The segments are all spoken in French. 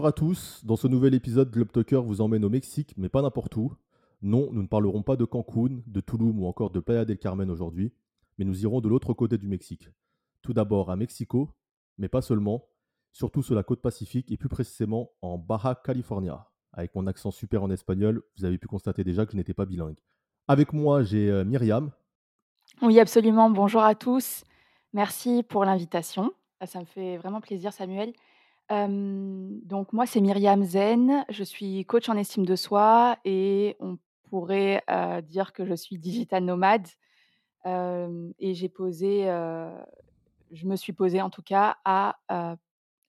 Bonjour à tous, dans ce nouvel épisode, Globe Talker vous emmène au Mexique, mais pas n'importe où. Non, nous ne parlerons pas de Cancun, de Tulum ou encore de Playa del Carmen aujourd'hui, mais nous irons de l'autre côté du Mexique. Tout d'abord à Mexico, mais pas seulement, surtout sur la côte pacifique et plus précisément en Baja California. Avec mon accent super en espagnol, vous avez pu constater déjà que je n'étais pas bilingue. Avec moi, j'ai euh, Myriam. Oui, absolument. Bonjour à tous. Merci pour l'invitation. Ah, ça me fait vraiment plaisir, Samuel. Donc moi, c'est Myriam Zen. Je suis coach en estime de soi et on pourrait dire que je suis digital nomade. et j'ai posé, je me suis posée en tout cas à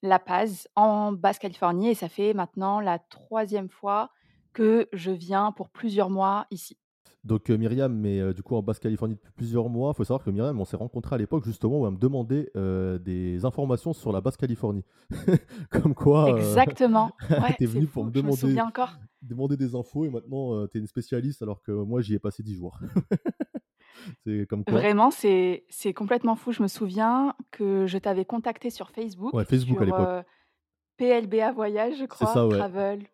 La Paz, en Basse-Californie, et ça fait maintenant la troisième fois que je viens pour plusieurs mois ici. Donc euh, Myriam, mais euh, du coup en Basse-Californie depuis plusieurs mois. Il faut savoir que Myriam, on s'est rencontré à l'époque justement où elle me demandait euh, des informations sur la Basse-Californie. Comme quoi. Exactement. Ouais, tu es venue pour me demander, encore. demander des infos et maintenant tu es une spécialiste alors que moi j'y ai passé 10 jours. C'est comme quoi. Vraiment, c'est complètement fou. Je me souviens que je t'avais contacté sur Facebook, Ouais, Facebook à sur l'époque. euh, PLBA Voyage, je crois, ça, ouais. Travel.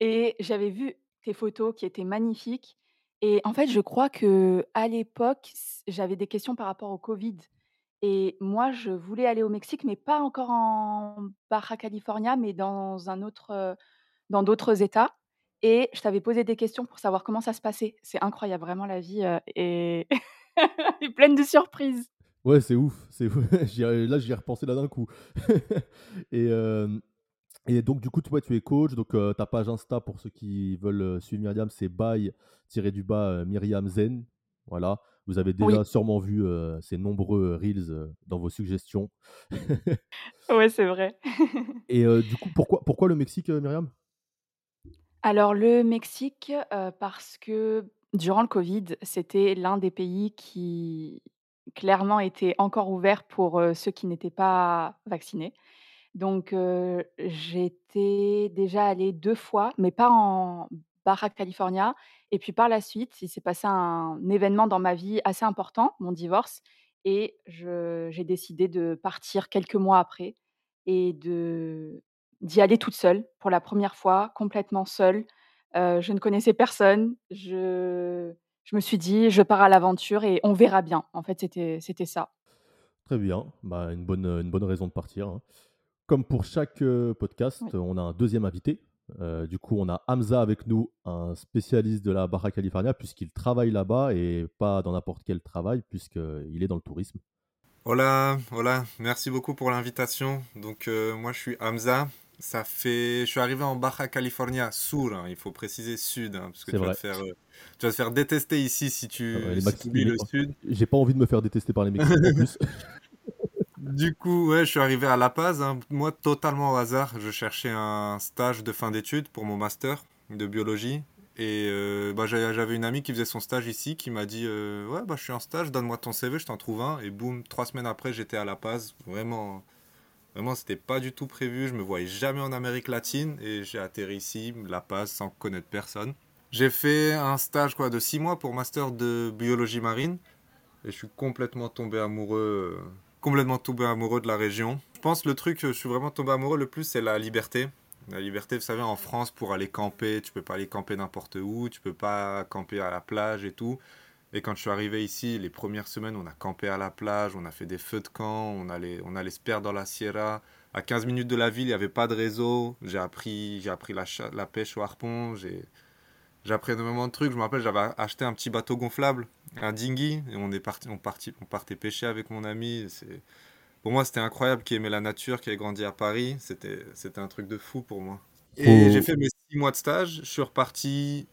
Et j'avais vu tes photos qui étaient magnifiques. Et en fait, je crois que à l'époque, j'avais des questions par rapport au Covid. Et moi, je voulais aller au Mexique, mais pas encore en Baja California, mais dans un autre, dans d'autres États. Et je t'avais posé des questions pour savoir comment ça se passait. C'est incroyable, vraiment, la vie est... pleine de surprises. Ouais, c'est ouf. C'est Là, j'y ai repensé là d'un coup. et donc, du coup, toi, tu es coach. Donc, euh, ta page Insta, pour ceux qui veulent euh, suivre Myriam, c'est by-du-bas euh, Myriam Zen. Voilà. Vous avez déjà Oui, sûrement vu euh, ces nombreux reels euh, dans vos suggestions. ouais, c'est vrai. Et du coup, pourquoi, pourquoi le Mexique, Myriam? Alors le Mexique, parce que durant le covid, c'était l'un des pays qui clairement était encore ouvert pour, ceux qui n'étaient pas vaccinés. Donc j'étais déjà allée 2 fois, mais pas en Baja California et puis par la suite, il s'est passé un événement dans ma vie assez important, mon divorce et j'ai décidé de partir quelques mois après et d'y aller toute seule pour la première fois, complètement seule. Je ne connaissais personne. Je me suis dit: «Je pars à l'aventure et on verra bien». En fait, c'était c'était ça. Très bien. Bah, une bonne, une bonne raison de partir. hein. Comme pour chaque euh, Oui. podcast, on a un deuxième invité. Euh, du coup, on a Hamza avec nous, un spécialiste de la Baja California, puisqu'il travaille là-bas et pas dans n'importe quel travail, puisqu'il est dans le tourisme. Hola, hola, merci beaucoup pour l'invitation. Donc euh, moi je suis Hamza. Ça fait, je suis arrivé en Baja California Sur, hein, il faut préciser sud, hein, parce que tu vas te faire, euh, tu vas te faire détester ici si Ah ouais, tu, les si tu le sud. J'ai pas envie de me faire détester par les Mexicains en plus. Du coup, ouais, je suis arrivé à La Paz, hein, moi totalement au hasard. Je cherchais un stage de fin d'études pour mon master de biologie. Et euh, bah, j'avais une amie qui faisait son stage ici, qui m'a dit euh, Ouais, bah, je suis en stage, donne-moi ton CV, je t'en trouve un. Et boum, trois semaines après, j'étais à La Paz. Vraiment, vraiment, c'était pas du tout prévu. Je me voyais jamais en Amérique latine. Et j'ai atterri ici, La Paz, sans connaître personne. J'ai fait un stage quoi, de six mois pour master de biologie marine. Et je suis complètement tombé amoureux, euh, complètement tombé amoureux de la région. Je pense le truc que je suis vraiment tombé amoureux le plus, c'est la liberté. La liberté, vous savez, en France, pour aller camper, tu peux pas aller camper n'importe où, tu peux pas camper à la plage et tout. Et quand je suis arrivé ici, les premières semaines, on a campé à la plage, on a fait des feux de camp, on allait, on allait se perdre dans la Sierra. À 15 minutes de la ville, il n'y avait pas de réseau. J'ai appris, j'ai appris la, la pêche au harpon. J'ai, j'ai appris énormément de trucs. Je me rappelle, j'avais acheté un petit bateau gonflable, un dinghy, et on est parti, on parti, on partait pêcher avec mon ami. C'est, pour moi, c'était incroyable, qui aimait la nature, qui a grandi à Paris. C'était, c'était un truc de fou pour moi. Et j'ai fait mes six mois de stage. Je suis reparti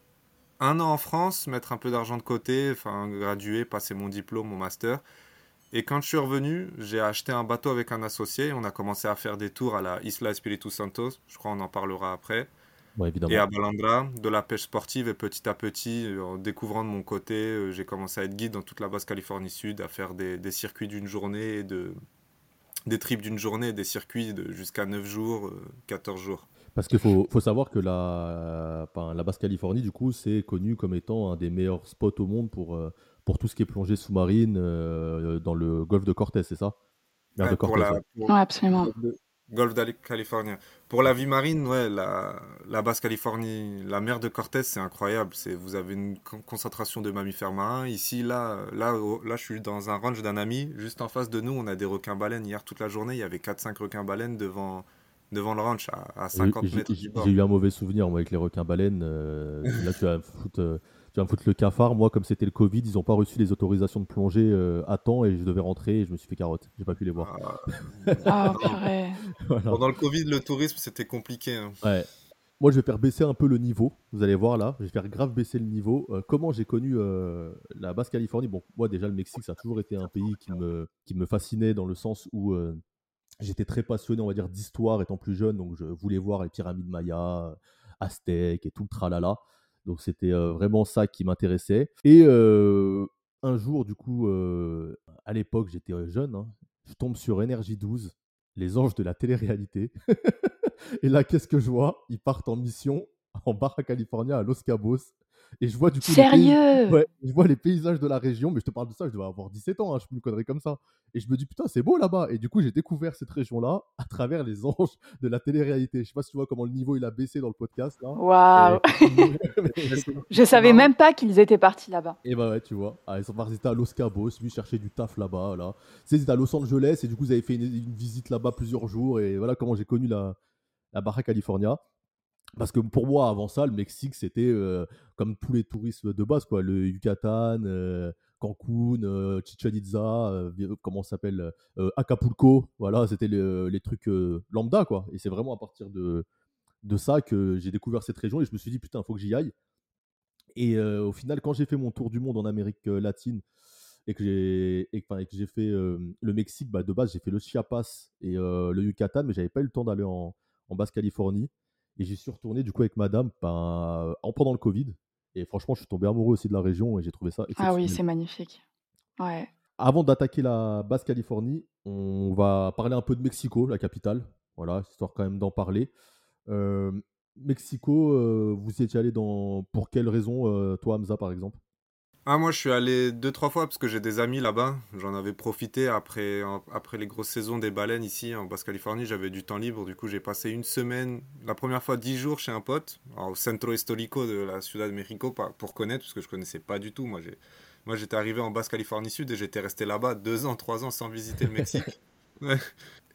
un an en France, mettre un peu d'argent de côté, enfin graduer, passer mon diplôme, mon master. Et quand je suis revenu, j'ai acheté un bateau avec un associé. On a commencé à faire des tours à la Isla Espiritu Santos. Je crois qu'on en parlera après. Bon, Et à Balandra, de la pêche sportive. Et petit à petit, euh, en découvrant de mon côté, euh, j'ai commencé à être guide dans toute la basse Californie Sud, à faire des, des circuits d'une journée, et de, des trips d'une journée, des circuits de jusqu'à 9 jours, euh, 14 jours. Parce qu'il faut, faut savoir que la, enfin, la Basse-Californie, du coup, c'est connu comme étant un des meilleurs spots au monde pour, euh, pour tout ce qui est plongée sous-marine euh, dans le golfe de Cortez, c'est ça? Mer de pour Cortez, la, pour, Ouais, absolument. Golfe de Californie. Pour la vie marine, ouais, la, la Basse-Californie, la mer de Cortés, c'est incroyable. C'est, vous avez une concentration de mammifères marins. Ici, là, là, là, je suis dans un ranch d'un ami. Juste en face de nous, on a des requins-baleines. Hier, toute la journée, il y avait 4-5 requins-baleines devant, devant le ranch, à, 50 mètres. J'ai eu un mauvais souvenir, moi, avec les requins-baleines. Euh, là, tu vas foutre... Tu vas me foutre le cafard. Moi, comme c'était le Covid, ils n'ont pas reçu les autorisations de plongée euh, à temps et je devais rentrer et je me suis fait carotte. J'ai pas pu les voir. Ah, Pendant le Covid, le tourisme, c'était compliqué. Hein. Ouais. Moi, je vais faire baisser un peu le niveau. Vous allez voir là, je vais faire grave baisser le niveau. Euh, comment j'ai connu euh, la Basse-Californie? Bon, moi, déjà, le Mexique, ça a toujours été un pays qui me, qui me fascinait dans le sens où j'étais très passionné, on va dire, d'histoire étant plus jeune. Donc, je voulais voir les pyramides mayas, aztèques et tout le tralala. Donc c'était vraiment ça qui m'intéressait. Et un jour, du coup, à l'époque, j'étais jeune, hein, je tombe sur Énergie 12, les anges de la télé-réalité. et là, qu'est-ce que je vois? Ils partent en mission en Baja California à Los Cabos. Et je vois du coup. Sérieux? Je vois les paysages de la région, mais je te parle de ça, je devais avoir 17 ans, hein, je me connerie comme ça. Et je me dis, putain, c'est beau là-bas. Et du coup, j'ai découvert cette région-là à travers les anges de la télé-réalité. Je sais pas si tu vois comment le niveau il a baissé dans le podcast. Waouh Je savais même pas qu'ils étaient partis là-bas. Et bah ouais, tu vois. Ah, ils sont partis à Los Cabos, ils chercher du taf là-bas. Là. Ils étaient à Los Angeles et du coup, ils avaient fait une, visite là-bas plusieurs jours. Et voilà comment j'ai connu la, la Baja California. Parce que pour moi, avant ça, le Mexique, c'était euh, comme tous les touristes de base, quoi. Le Yucatan, euh, Cancun, euh, Chichen Itza, comment ça s'appelle Acapulco. Voilà, c'était les trucs lambda, quoi. Et c'est vraiment à partir de, de ça que j'ai découvert cette région et je me suis dit, putain, faut que j'y aille. Et au final, quand j'ai fait mon tour du monde en Amérique latine et que j'ai j'ai fait le Mexique, bah, de base, j'ai fait le Chiapas et le Yucatan, mais j'avais pas eu le temps d'aller en, en Basse-Californie. Et j'y suis retourné du coup avec madame ben, en pendant le Covid. Et franchement, je suis tombé amoureux aussi de la région et j'ai trouvé ça Ah oui, c'est magnifique. Ouais. Avant d'attaquer la Basse-Californie, on va parler un peu de Mexico, la capitale. Voilà, histoire quand même d'en parler. Euh, Mexico, euh, vous y étiez allé dans... pour quelle raison, euh, toi Hamza par exemple? Ah, moi, je suis allé deux, trois fois parce que j'ai des amis là-bas. J'en avais profité après, après les grosses saisons des baleines ici en Basse-Californie. J'avais du temps libre. Du coup, j'ai passé une semaine, la première fois dix jours chez un pote, au Centro Histórico de la Ciudad de México, pour connaître, parce que je connaissais pas du tout. Moi, moi j'étais arrivé en Basse-Californie Sud et j'étais resté là-bas deux ans, trois ans sans visiter le Mexique.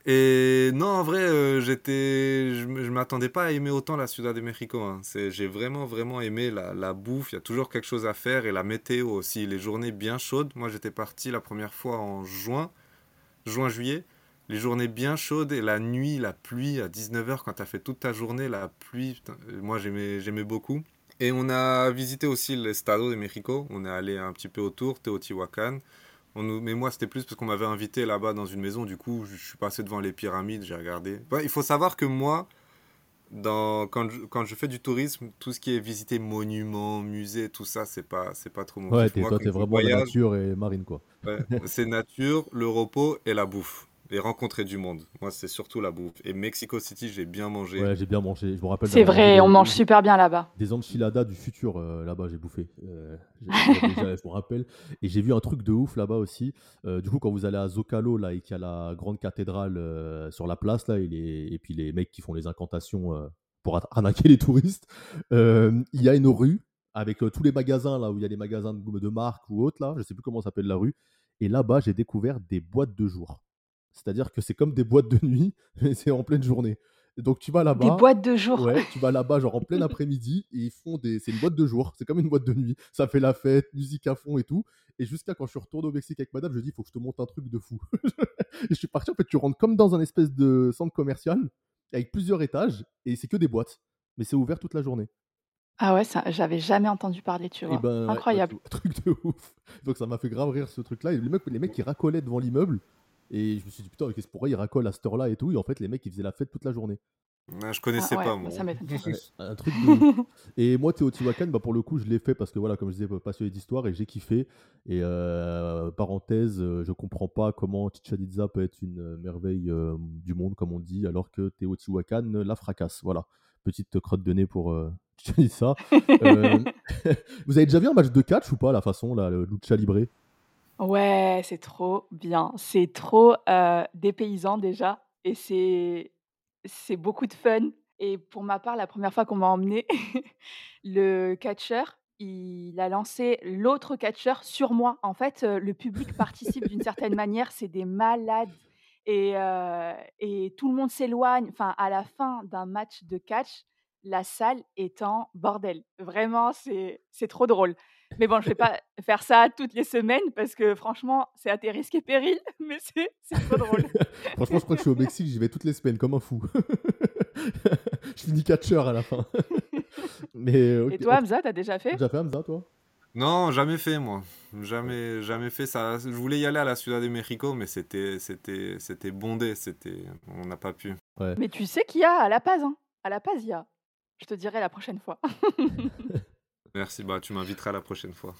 Et non, en vrai, euh, j'étais, je, ne m'attendais pas à aimer autant la Ciudad de México. Hein. J'ai vraiment, vraiment aimé la, bouffe. Il y a toujours quelque chose à faire et la météo aussi. Les journées bien chaudes. Moi, j'étais parti la première fois en juin, juin-juillet. Les journées bien chaudes et la nuit, la pluie à 19h quand tu as fait toute ta journée, la pluie, moi j'aimais, beaucoup. Et on a visité aussi l'Estado de México. On est allé un petit peu autour, Teotihuacan mais moi, c'était plus parce qu'on m'avait invité là-bas dans une maison. Du coup, je suis passé devant les pyramides, j'ai regardé. il faut savoir que moi, dans, quand, je, quand je fais du tourisme, tout ce qui est visiter monuments, musées, tout ça, c'est pas, c'est pas trop mon Ouais, toi, t'es vraiment la nature et marine, quoi. c'est nature, le repos et la bouffe et rencontrer du monde. Moi, c'est surtout la bouffe. Et Mexico City, j'ai bien mangé. Ouais, j'ai bien mangé. Je me rappelle. C'est vrai, on mange super bien là-bas. Des enchiladas du futur euh, là-bas, j'ai bouffé. Euh, je me rappelle. Et j'ai vu un truc de ouf là-bas aussi. Euh, du coup, quand vous allez à Zocalo là et qu'il y a la grande cathédrale sur la place là, et, et puis les mecs qui font les incantations pour arnaquer les touristes, il y a une rue avec tous les magasins là où il y a les magasins de, de marque ou autres là. Je sais plus comment s'appelle la rue. Et là-bas, j'ai découvert des boîtes de jour. C'est-à-dire que c'est comme des boîtes de nuit, mais c'est en pleine journée. donc tu vas là-bas. Des boîtes de jour. Ouais, tu vas là-bas genre en plein après-midi et ils font des. C'est une boîte de jour. C'est comme une boîte de nuit. Ça fait la fête, musique à fond et tout. Et jusqu'à quand je suis retourné au Mexique avec madame, je dis il faut que je te monte un truc de fou. et je suis parti en fait, tu rentres comme dans un espèce de centre commercial avec plusieurs étages et c'est que des boîtes, mais c'est ouvert toute la journée. Ah ouais, ça, j'avais jamais entendu parler, tu vois. Ben, bah, Incroyable. truc de ouf. Donc ça m'a fait grave rire ce truc-là. Et les mecs, les mecs qui racolaient devant l'immeuble, et je me suis dit, putain, qu'est-ce pourquoi ils racolent à cette heure-là et tout. Et en fait, les mecs, ils faisaient la fête toute la journée. Ah, je connaissais ah pas, moi. Ça un truc de... Et moi, Teotihuacan, bah, pour le coup, je l'ai fait parce que, voilà, comme je disais, passionné d'histoire et j'ai kiffé. Et euh, parenthèse, euh, je comprends pas comment Chichen Itza peut être une euh, merveille du monde, comme on dit, alors que Teotihuacan la fracasse. Voilà. Petite crotte de nez pour Chichen Itza. Vous avez déjà vu un match de catch ou pas, la façon, là, le Lucha Libre? Ouais, c'est trop bien. C'est trop, euh, dépaysant déjà et c'est c'est beaucoup de fun et pour ma part, la première fois qu'on m'a emmenée, le catcheur, il a lancé l'autre catcheur sur moi. En fait, le public participe d'une certaine manière, c'est des malades et et tout le monde s'éloigne. Enfin, à la fin d'un match de catch, la salle est en bordel. Vraiment, c'est c'est trop drôle. Mais bon, je vais pas faire ça toutes les semaines parce que franchement, c'est à tes risques et périls, mais c'est trop drôle. Franchement, je crois que je suis au Mexique, j'y vais toutes les semaines comme un fou. je finis catcheur à la fin. Mais Et toi. Hamza, tu as déjà Tu as fait? déjà fait Hamza, toi? Non, jamais fait, moi. Jamais, jamais fait ça. Je voulais y aller à la Ciudad de Mexico, mais c'était, c'était, c'était bondé. C'était, on n'a pas pu. Ouais. Mais tu sais qu'il y a à La Paz, hein? À La Paz, il y a. Je te dirai la prochaine fois. Merci, bah tu m'inviteras la prochaine fois.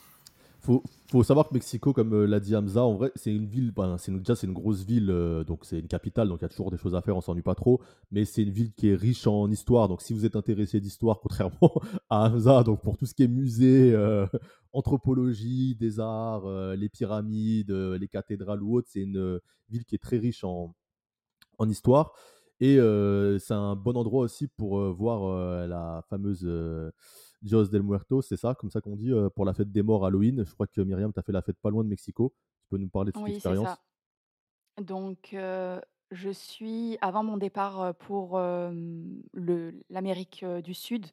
Faut, faut savoir que Mexico, comme euh, l'a dit Hamza, en vrai, c'est une ville, ben, c'est déjà c'est une grosse ville, euh, donc c'est une capitale, donc il y a toujours des choses à faire, on s'ennuie pas trop, mais c'est une ville qui est riche en histoire, donc si vous êtes intéressé d'histoire, contrairement à Hamza, donc pour tout ce qui est musée, euh, anthropologie, des arts, les pyramides, les cathédrales ou autres, c'est une ville qui est très riche en, en histoire. Et c'est un bon endroit aussi pour voir la fameuse Dios del Muerto, c'est ça, comme ça qu'on dit, euh, pour la fête des morts Halloween. Je crois que Myriam, tu as fait la fête pas loin de Mexico. Tu peux nous parler de cette Oui, expérience? ça. Donc, heu, je suis avant mon départ, heu, pour, l'Amérique, du Sud,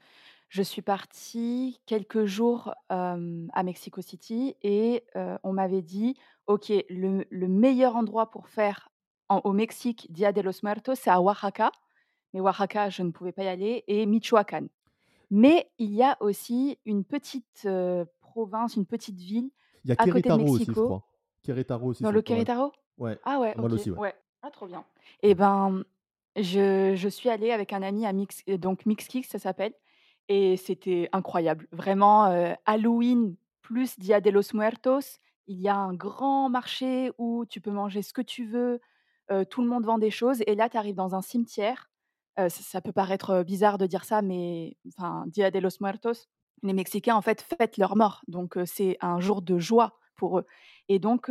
je suis partie quelques jours, à Mexico City et on m'avait dit: «OK, le le meilleur endroit pour faire en au Mexique, Dia de los Muertos, c'est à Oaxaca». Mais Oaxaca, je ne pouvais pas y aller et Michoacán. Mais il y a aussi une petite, province, une petite ville Il y a à côté de Querétaro aussi, je Mexico crois. Querétaro aussi, dans le. Querétaro? Ouais, Ah ouais, pas mal OK, aussi, ouais. ouais. Ah trop bien. Et ben, je je suis allée avec un ami à Mix donc ça s'appelle et c'était incroyable. Vraiment, heu, Halloween plus Dia de los Muertos. Il y a un grand marché où tu peux manger ce que tu veux, tout le monde vend des choses et là tu arrives dans un cimetière. Ça peut paraître, bizarre de dire ça, mais enfin, Dia de los Muertos, les Mexicains en fait fêtent leurs morts, donc c'est un jour de joie pour eux. Et donc,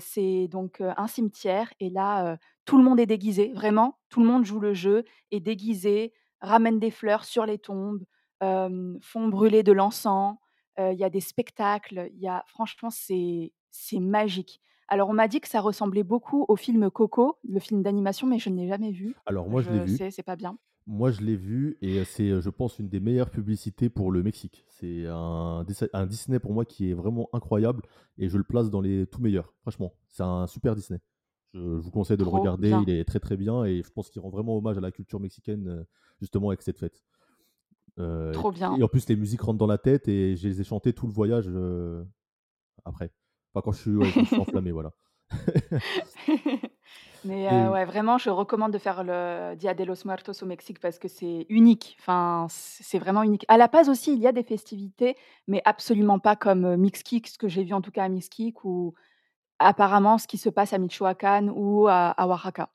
c'est donc, un cimetière et là, tout le monde est déguisé, vraiment, tout le monde joue le jeu, est déguisé, ramène des fleurs sur les tombes, font brûler de l'encens, il y a des spectacles, il y a franchement, c'est magique. Alors on m'a dit que ça ressemblait beaucoup au film Coco, le film d'animation, mais je ne l'ai jamais vu. Alors moi, je l'ai vu. sais, c'est pas bien. Moi, je l'ai vu et euh, c'est, euh, je pense, une des meilleures publicités pour le Mexique. C'est un, Dis- un Disney pour moi qui est vraiment incroyable et je le place dans les tout meilleurs. Franchement, c'est un super Disney. Je, je vous conseille de le regarder. Il est très très bien et je pense qu'il rend vraiment hommage à la culture mexicaine euh, justement avec cette fête. Euh, trop bien. et en plus, les musiques rentrent dans la tête et je les ai chantées tout le voyage euh, après. Enfin, quand je suis, ouais, quand je suis enflammé, voilà. Mais Et ouais, vraiment, je recommande de faire le Dia de los Muertos au Mexique parce que c'est unique. Enfin, c'est vraiment unique. À La Paz aussi, il y a des festivités, mais absolument pas comme, heu, Mixquic, ce que j'ai vu en tout cas à Mixquic ou apparemment ce qui se passe à Michoacán ou à à Oaxaca.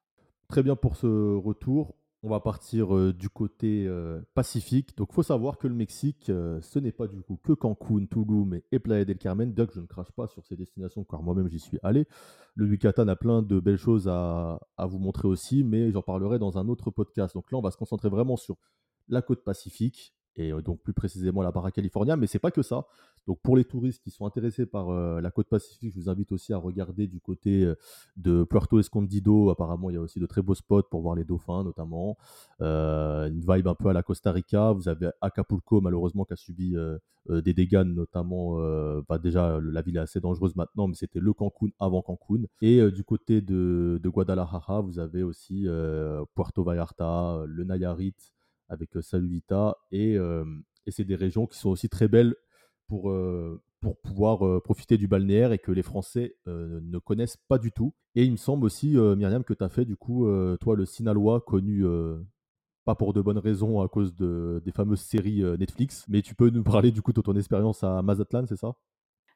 Très bien pour ce retour. On va partir euh, du côté euh, Pacifique. Donc, faut savoir que le Mexique, euh, ce n'est pas du coup que Cancun, Tulum et Playa del Carmen. Que je ne crache pas sur ces destinations, car moi-même j'y suis allé. Le Yucatan a plein de belles choses à, à vous montrer aussi, mais j'en parlerai dans un autre podcast. Donc là, on va se concentrer vraiment sur la côte Pacifique et euh, donc plus précisément la Barra California. Mais c'est pas que ça. Donc pour les touristes qui sont intéressés par euh, la côte Pacifique, je vous invite aussi à regarder du côté euh, de Puerto Escondido. Apparemment, il y a aussi de très beaux spots pour voir les dauphins, notamment. Une vibe un peu à la Costa Rica. Vous avez Acapulco, malheureusement, qui a subi des dégâts, notamment. bah, déjà, la ville est assez dangereuse maintenant, mais c'était le Cancun avant Cancun. Et du côté de, Guadalajara, vous avez aussi Puerto Vallarta, le Nayarit avec Saludita. Et, c'est des régions qui sont aussi très belles pour, pouvoir profiter du balnéaire et que les Français ne connaissent pas du tout. Et il me semble aussi, Myriam, que tu as fait du coup, toi, le Sinaloa, connu pas pour de bonnes raisons à cause de, des fameuses séries Netflix, mais tu peux nous parler du coup de ton expérience à Mazatlan, c'est ça?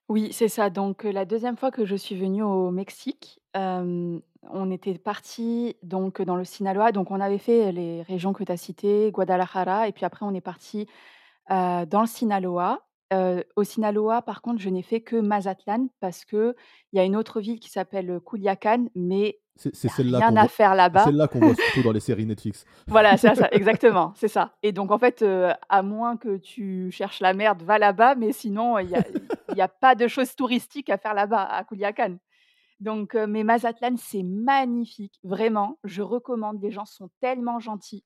Oui, c'est ça. Donc, heu, la deuxième fois que je suis venue au Mexique, hem, on était partis donc dans le Sinaloa. Donc on avait fait les régions que tu as citées, Guadalajara et puis après on est partis Heu, dans le Sinaloa. Heu, au Sinaloa, par contre, je n'ai fait que Mazatlan parce qu'il y a une autre ville qui s'appelle, heu, Culiacán, mais C'est c'est Il y a celle-là rien qu'on à voit faire c'est là-bas. celle-là qu'on voit surtout dans les séries Netflix. Voilà, c'est ça, exactement, c'est ça. Et donc en fait, heu, à moins que tu cherches la merde, va là-bas, mais sinon, il y a il y a pas de choses touristiques à faire là-bas, à Culiacán. Donc heu, mais Mazatlan, c'est magnifique, vraiment, je recommande, les gens sont tellement gentils,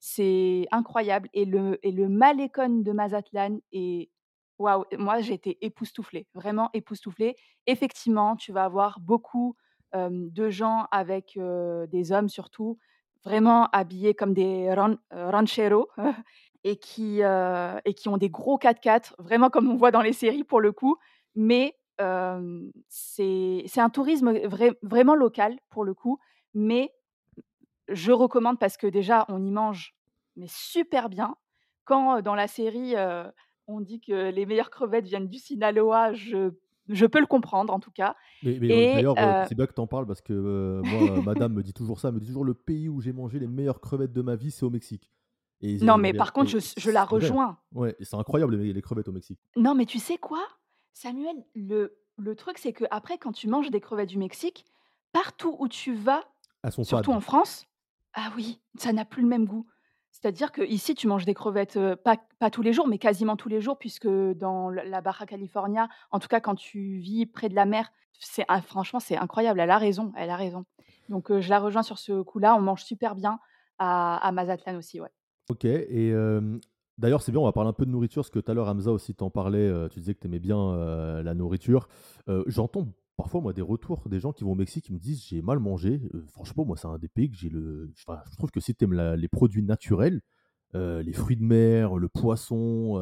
c'est incroyable et le et le malecón de Mazatlan est waouh, moi j'ai été époustouflée, vraiment époustouflée. Effectivement, tu vas avoir beaucoup, de gens avec, heu, des hommes surtout, vraiment habillés comme des heu, rancheros et qui, heu et qui ont des gros 4x4, vraiment comme on voit dans les séries pour le coup. Mais hem, c'est un tourisme vrai vraiment local pour le coup, mais je recommande parce que déjà on y mange, mais super bien. Quand, heu, dans la série, heu, on dit que les meilleures crevettes viennent du Sinaloa, je je peux le comprendre en tout cas Mais d'ailleurs, heu c'est bien que tu en parles parce que, heu, moi, madame me dit toujours ça, me dit toujours: «Le pays où j'ai mangé les meilleures crevettes de ma vie, c'est au Mexique» et Non, mais par contre, je la rejoins. Ouais c'est incroyable les les crevettes au Mexique. Non, mais tu sais quoi? Samuel, le le truc, c'est qu'après quand tu manges des crevettes du Mexique, partout où tu vas, sont surtout en France ah oui, ça n'a plus le même goût. C'est-à-dire qu'ici, tu manges des crevettes, pas pas tous les jours, mais quasiment tous les jours puisque dans la Baja California, en tout cas quand tu vis près de la mer, c'est ah franchement, c'est incroyable, elle a raison, elle a raison. Donc je la rejoins sur ce coup-là, on mange super bien à à Mazatlan aussi, ouais. OK et d'ailleurs, c'est bien, on va parler un peu de nourriture parce que tout à l'heure, Hamza aussi t'en parlait, tu disais que tu aimais bien, la nourriture. J'entends parfois, moi, des retours des gens qui vont au Mexique qui me disent: «J'ai mal mangé». Franchement, moi, c'est un des pays que j'ai le je trouve que si tu aimes la les produits naturels, les fruits de mer, le poisson,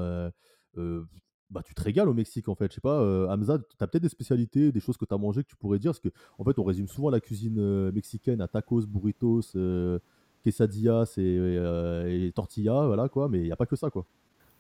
bah, tu te régales au Mexique, en fait. Je sais pas, Hamza, tu as peut-être des spécialités, des choses que tu as mangées que tu pourrais dire? Parce qu'en fait, on résume souvent la cuisine, mexicaine à tacos, burritos, quesadillas et heu et tortillas, voilà, quoi, mais il y a pas que ça, quoi.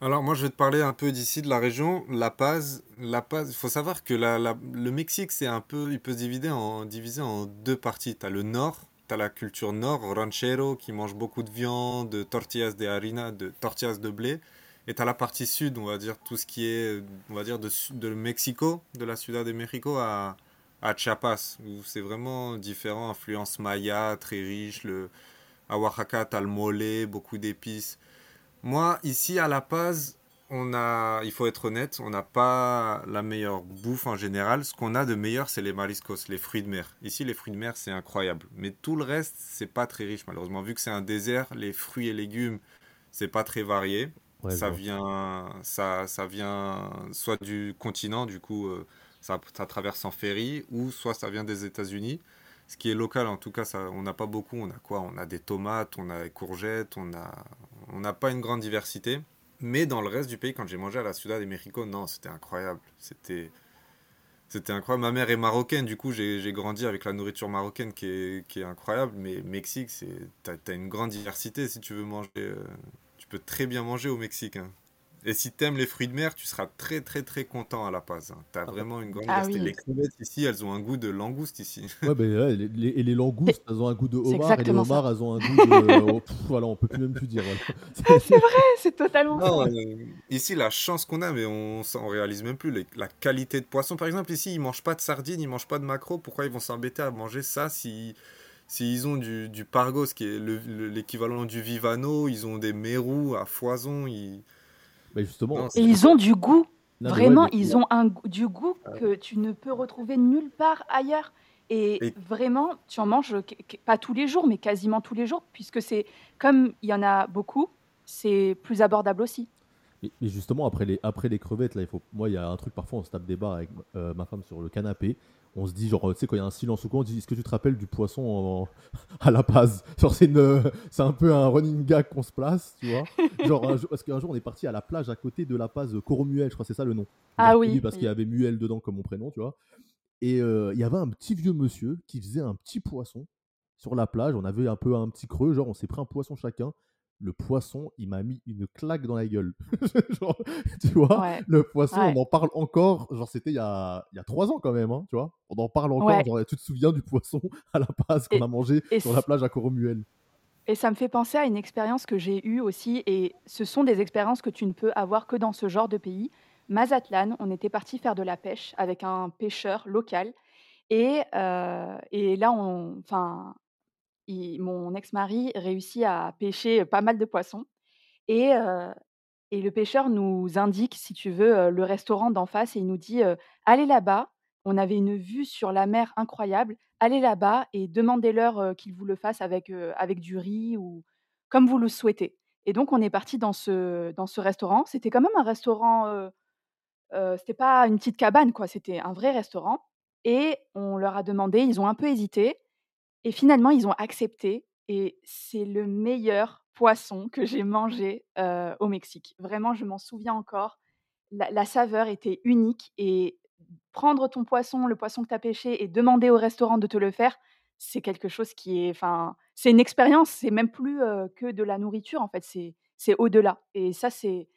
Alors moi je vais te parler un peu d'ici de la région, La Paz. La Paz, il faut savoir que le Mexique c'est un peu, il peut se diviser en, deux parties. T'as le nord, t'as la culture nord, ranchero, qui mange beaucoup de viande, de tortillas de harina, de tortillas de blé. Et t'as la partie sud, on va dire tout ce qui est, on va dire de, Mexico, de la Ciudad de México à, à Chiapas, où c'est vraiment différent, influence maya, très riche. Le, à Oaxaca, t'as le mole, beaucoup d'épices. Moi, ici à La Paz, on a, il faut être honnête, on n'a pas la meilleure bouffe en général. Ce qu'on a de meilleur, c'est les mariscos, les fruits de mer. Ici, les fruits de mer, c'est incroyable. Mais tout le reste, c'est pas très riche, malheureusement. Vu que c'est un désert, les fruits et légumes, c'est pas très varié. Ouais, Ça vient, ça, ça vient soit du continent, du coup, euh, ça, ça traverse en ferry, ou soit ça vient des États-Unis. Ce qui est local, en tout cas, on n'a pas beaucoup. On a quoi? On a des tomates, on a des courgettes, on a, on n'a pas une grande diversité. Mais dans le reste du pays, quand j'ai mangé à la Ciudad de México, non, c'était incroyable. C'était, c'était incroyable. Ma mère est marocaine, du coup, j'ai, grandi avec la nourriture marocaine qui est, incroyable. Mais Mexique, t'as, t'as une grande diversité si tu veux manger. euh, tu peux très bien manger au Mexique. hein. Et si t'aimes les fruits de mer, tu seras très très très content à La Paz. hein. T'as Ah bah vraiment une grande Ah diversité. Les oui, crevettes ici, elles ont un goût de langouste ici. Ouais, beh, ouais, les les et les langoustes, elles ont un goût de homard et les homards, ça. elles ont un goût de oh, pff, voilà, on peut plus même plus dire, voilà. Ah, c'est vrai, c'est totalement Non, ça. euh, ici, la chance qu'on a, mais on, s'en- on réalise même plus les- la qualité de poisson. Par exemple, ici, ils mangent pas de sardines, ils mangent pas de maquereaux. Pourquoi ils vont s'embêter à manger ça si, s'ils ont du, du pargos, qui est le- le- l'équivalent du vivano, ils ont des mérous à foison. Ils... Mais justement, Non, Et ils ont du goût. non, mais ouais, Vraiment, mais ils ont un goût du goût que tu ne peux retrouver nulle part ailleurs. Et Et vraiment, tu en manges, pas tous les jours, mais quasiment tous les jours, puisque c'est comme il y en a beaucoup, c'est plus abordable aussi. mais mais justement après les après les crevettes là, il faut moi, il y a un truc parfois on se tape des barres avec, heu, ma femme sur le canapé. On se dit genre, tu sais quand il y a un silence ou quoi, on dit: «Est-ce que tu te rappelles du poisson en à La Paz?» genre c'est une, c'est un peu un running gag qu'on se place, tu vois? Genre un parce qu'un jour on est parti à la plage à côté de La Paz, heu, Corumuel, je crois c'est ça le nom. Ah oui, parce qu'il y avait Muel dedans comme mon prénom, tu vois? Et heu, il y avait un petit vieux monsieur qui faisait un petit poisson sur la plage. On avait un peu un petit creux, genre on s'est pris un poisson chacun. Le poisson, il m'a mis une claque dans la gueule. Genre, tu vois? Ouais, Le poisson, on en parle encore, genre c'était il y a il y a 3 ans quand même, hein, tu vois? On en parle encore, Ouais genre tu te souviens du poisson à la base qu'on a mangé sur la plage à Coromuel? et ça me fait penser à une expérience que j'ai eue aussi et ce sont des expériences que tu ne peux avoir que dans ce genre de pays. Mazatlan, on était partis faire de la pêche avec un pêcheur local Et, et là, on, enfin, mon ex-mari réussit à pêcher pas mal de poissons. Et, et le pêcheur nous indique, si tu veux, le restaurant d'en face et il nous dit Allez là-bas. On avait une vue sur la mer incroyable. Allez là-bas et demandez-leur qu'ils vous le fassent avec, avec du riz ou comme vous le souhaitez. Et donc, on est parti dans ce, dans ce restaurant. C'était quand même un restaurant, c'était pas une petite cabane, quoi. C'était un vrai restaurant. Et on leur a demandé, ils ont un peu hésité. Et finalement, ils ont accepté. Et c'est le meilleur poisson que j'ai mangé au Mexique. Vraiment, je m'en souviens encore. La, saveur était unique. Et prendre ton poisson, le poisson que tu as pêché, et demander au restaurant de te le faire, c'est quelque chose qui est. Enfin, c'est une expérience. C'est même plus que de la nourriture, en fait. C'est au-delà. Et ça, c'est.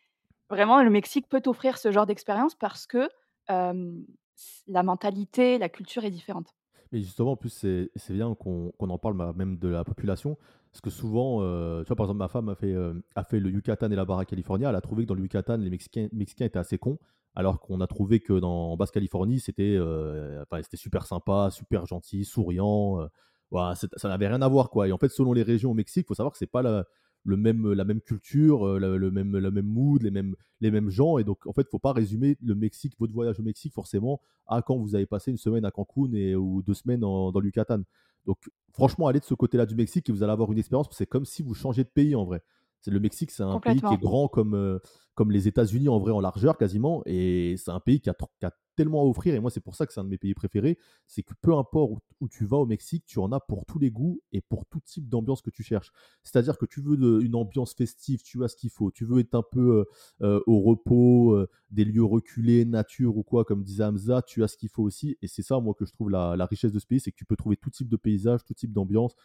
Vraiment, le Mexique peut offrir ce genre d'expérience parce que la mentalité, la culture est différente. Mais justement, en plus, c'est bien qu'on en parle bah, même de la population. Parce que souvent, tu vois, par exemple, ma femme a fait, a fait le Yucatan et la Barra California. Elle a trouvé que dans le Yucatan, les Mexicains, Mexicains étaient assez cons. Alors qu'on a trouvé que dans Basse-Californie, c'était c'était super sympa, super gentil, souriant. Voilà, ça n'avait rien à voir. quoi. Et en fait, selon les régions au Mexique, il faut savoir que c'est pas la, le même, la même culture, euh, le, même, le même mood, les mêmes, les mêmes gens. Et donc, en fait, faut pas résumer le Mexique, votre voyage au Mexique, forcément, à quand vous avez passé une semaine à Cancun et, ou deux semaines dans le Yucatan. Donc, franchement, allez de ce côté-là du Mexique et vous allez avoir une expérience. C'est comme si vous changez de pays en vrai. C'est le Mexique, c'est un pays qui est grand comme, euh, comme les États-Unis en vrai en largeur quasiment, et c'est un pays qui a, qui a, tellement à offrir. Et moi, c'est pour ça que c'est un de mes pays préférés. C'est que peu importe où, tu vas au Mexique, tu en as pour tous les goûts et pour tout type d'ambiance que tu cherches. C'est-à-dire que tu veux une ambiance festive, tu as ce qu'il faut. Tu veux être un peu euh, euh, au repos, des lieux reculés, nature ou quoi, comme disait Hamza, tu as ce qu'il faut aussi. Et c'est ça, moi, que je trouve la, la richesse de ce pays, c'est que tu peux trouver tout type de paysage, tout type d'ambiance,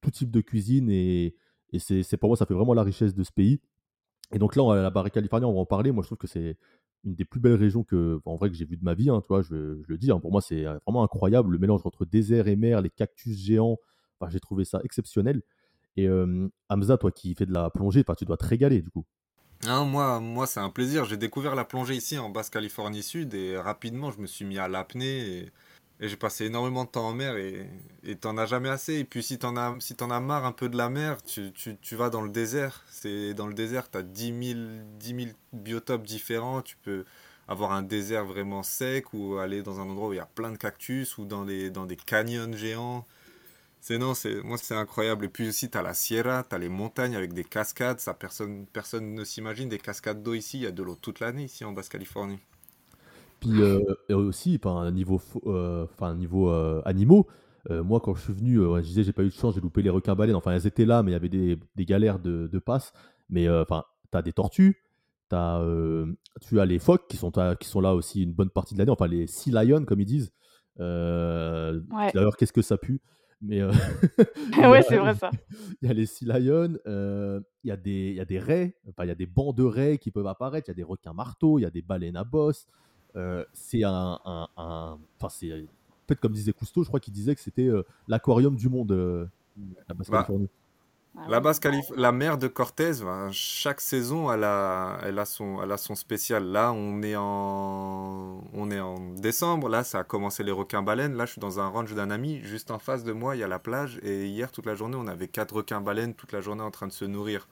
tout type de cuisine et et c'est pour moi, ça fait vraiment la richesse de ce pays. Et donc là, on, la Barre Californie, on va en parler. Moi, je trouve que c'est une des plus belles régions que, en vrai, que j'ai vu de ma vie. Hein, je, le dis. Hein. pour moi, c'est vraiment incroyable le mélange entre désert et mer, les cactus géants. J'ai trouvé ça exceptionnel. Et Hamza, toi qui fais de la plongée, tu dois te régaler du coup. Non, moi, moi c'est un plaisir. J'ai découvert la plongée ici en Basse-Californie Sud et rapidement, je me suis mis à l'apnée. Et j'ai passé énormément de temps en mer et t'en as jamais assez. Et puis si t'en as, si as marre un peu de la mer, tu, tu, tu vas dans le désert. C'est dans le désert, tu as 10 000, 10 biotopes différents. Tu peux avoir un désert vraiment sec ou aller dans un endroit où il y a plein de cactus ou dans, les, dans des canyons géants. C'est non, c'est moi c'est incroyable. Et puis aussi tu as la sierra, tu as les montagnes avec des cascades. Ça personne personne ne s'imagine des cascades d'eau ici. Il y a de l'eau toute l'année ici en Basse-Californie. Puis euh, aussi, enfin, niveau, euh, enfin, niveau euh, animaux, moi, quand je suis venu, je disais, j'ai pas eu de chance, j'ai loupé les requins-baleines. Enfin, elles étaient là, mais il y avait des, des galères de, de passe. Mais enfin, tu as des tortues, as, tu as les phoques qui sont, qui sont là aussi une bonne partie de l'année. Enfin, les sea lions, comme ils disent. D'ailleurs, qu'est-ce que ça pue? Mais ouais, c'est vrai ça. Il y a les sea lions, il y, a des, y a des raies, enfin, il y a des bancs de raies qui peuvent apparaître, il y a des requins marteaux, il y a des baleines à bosse, euh, c'est un, enfin c'est peut-être comme disait Cousteau, je crois qu'il disait que c'était euh, l'aquarium du monde, euh, la Basse-Californie. Bah, la, basse la mer de Cortez, chaque saison, elle a, elle, a son, elle a son spécial. Là, on est, en, on est en décembre. Là, ça a commencé les requins-baleines. Là, je suis dans un ranch d'un ami. Juste en face de moi, il y a la plage. Et hier, toute la journée, on avait quatre requins-baleines toute la journée en train de se nourrir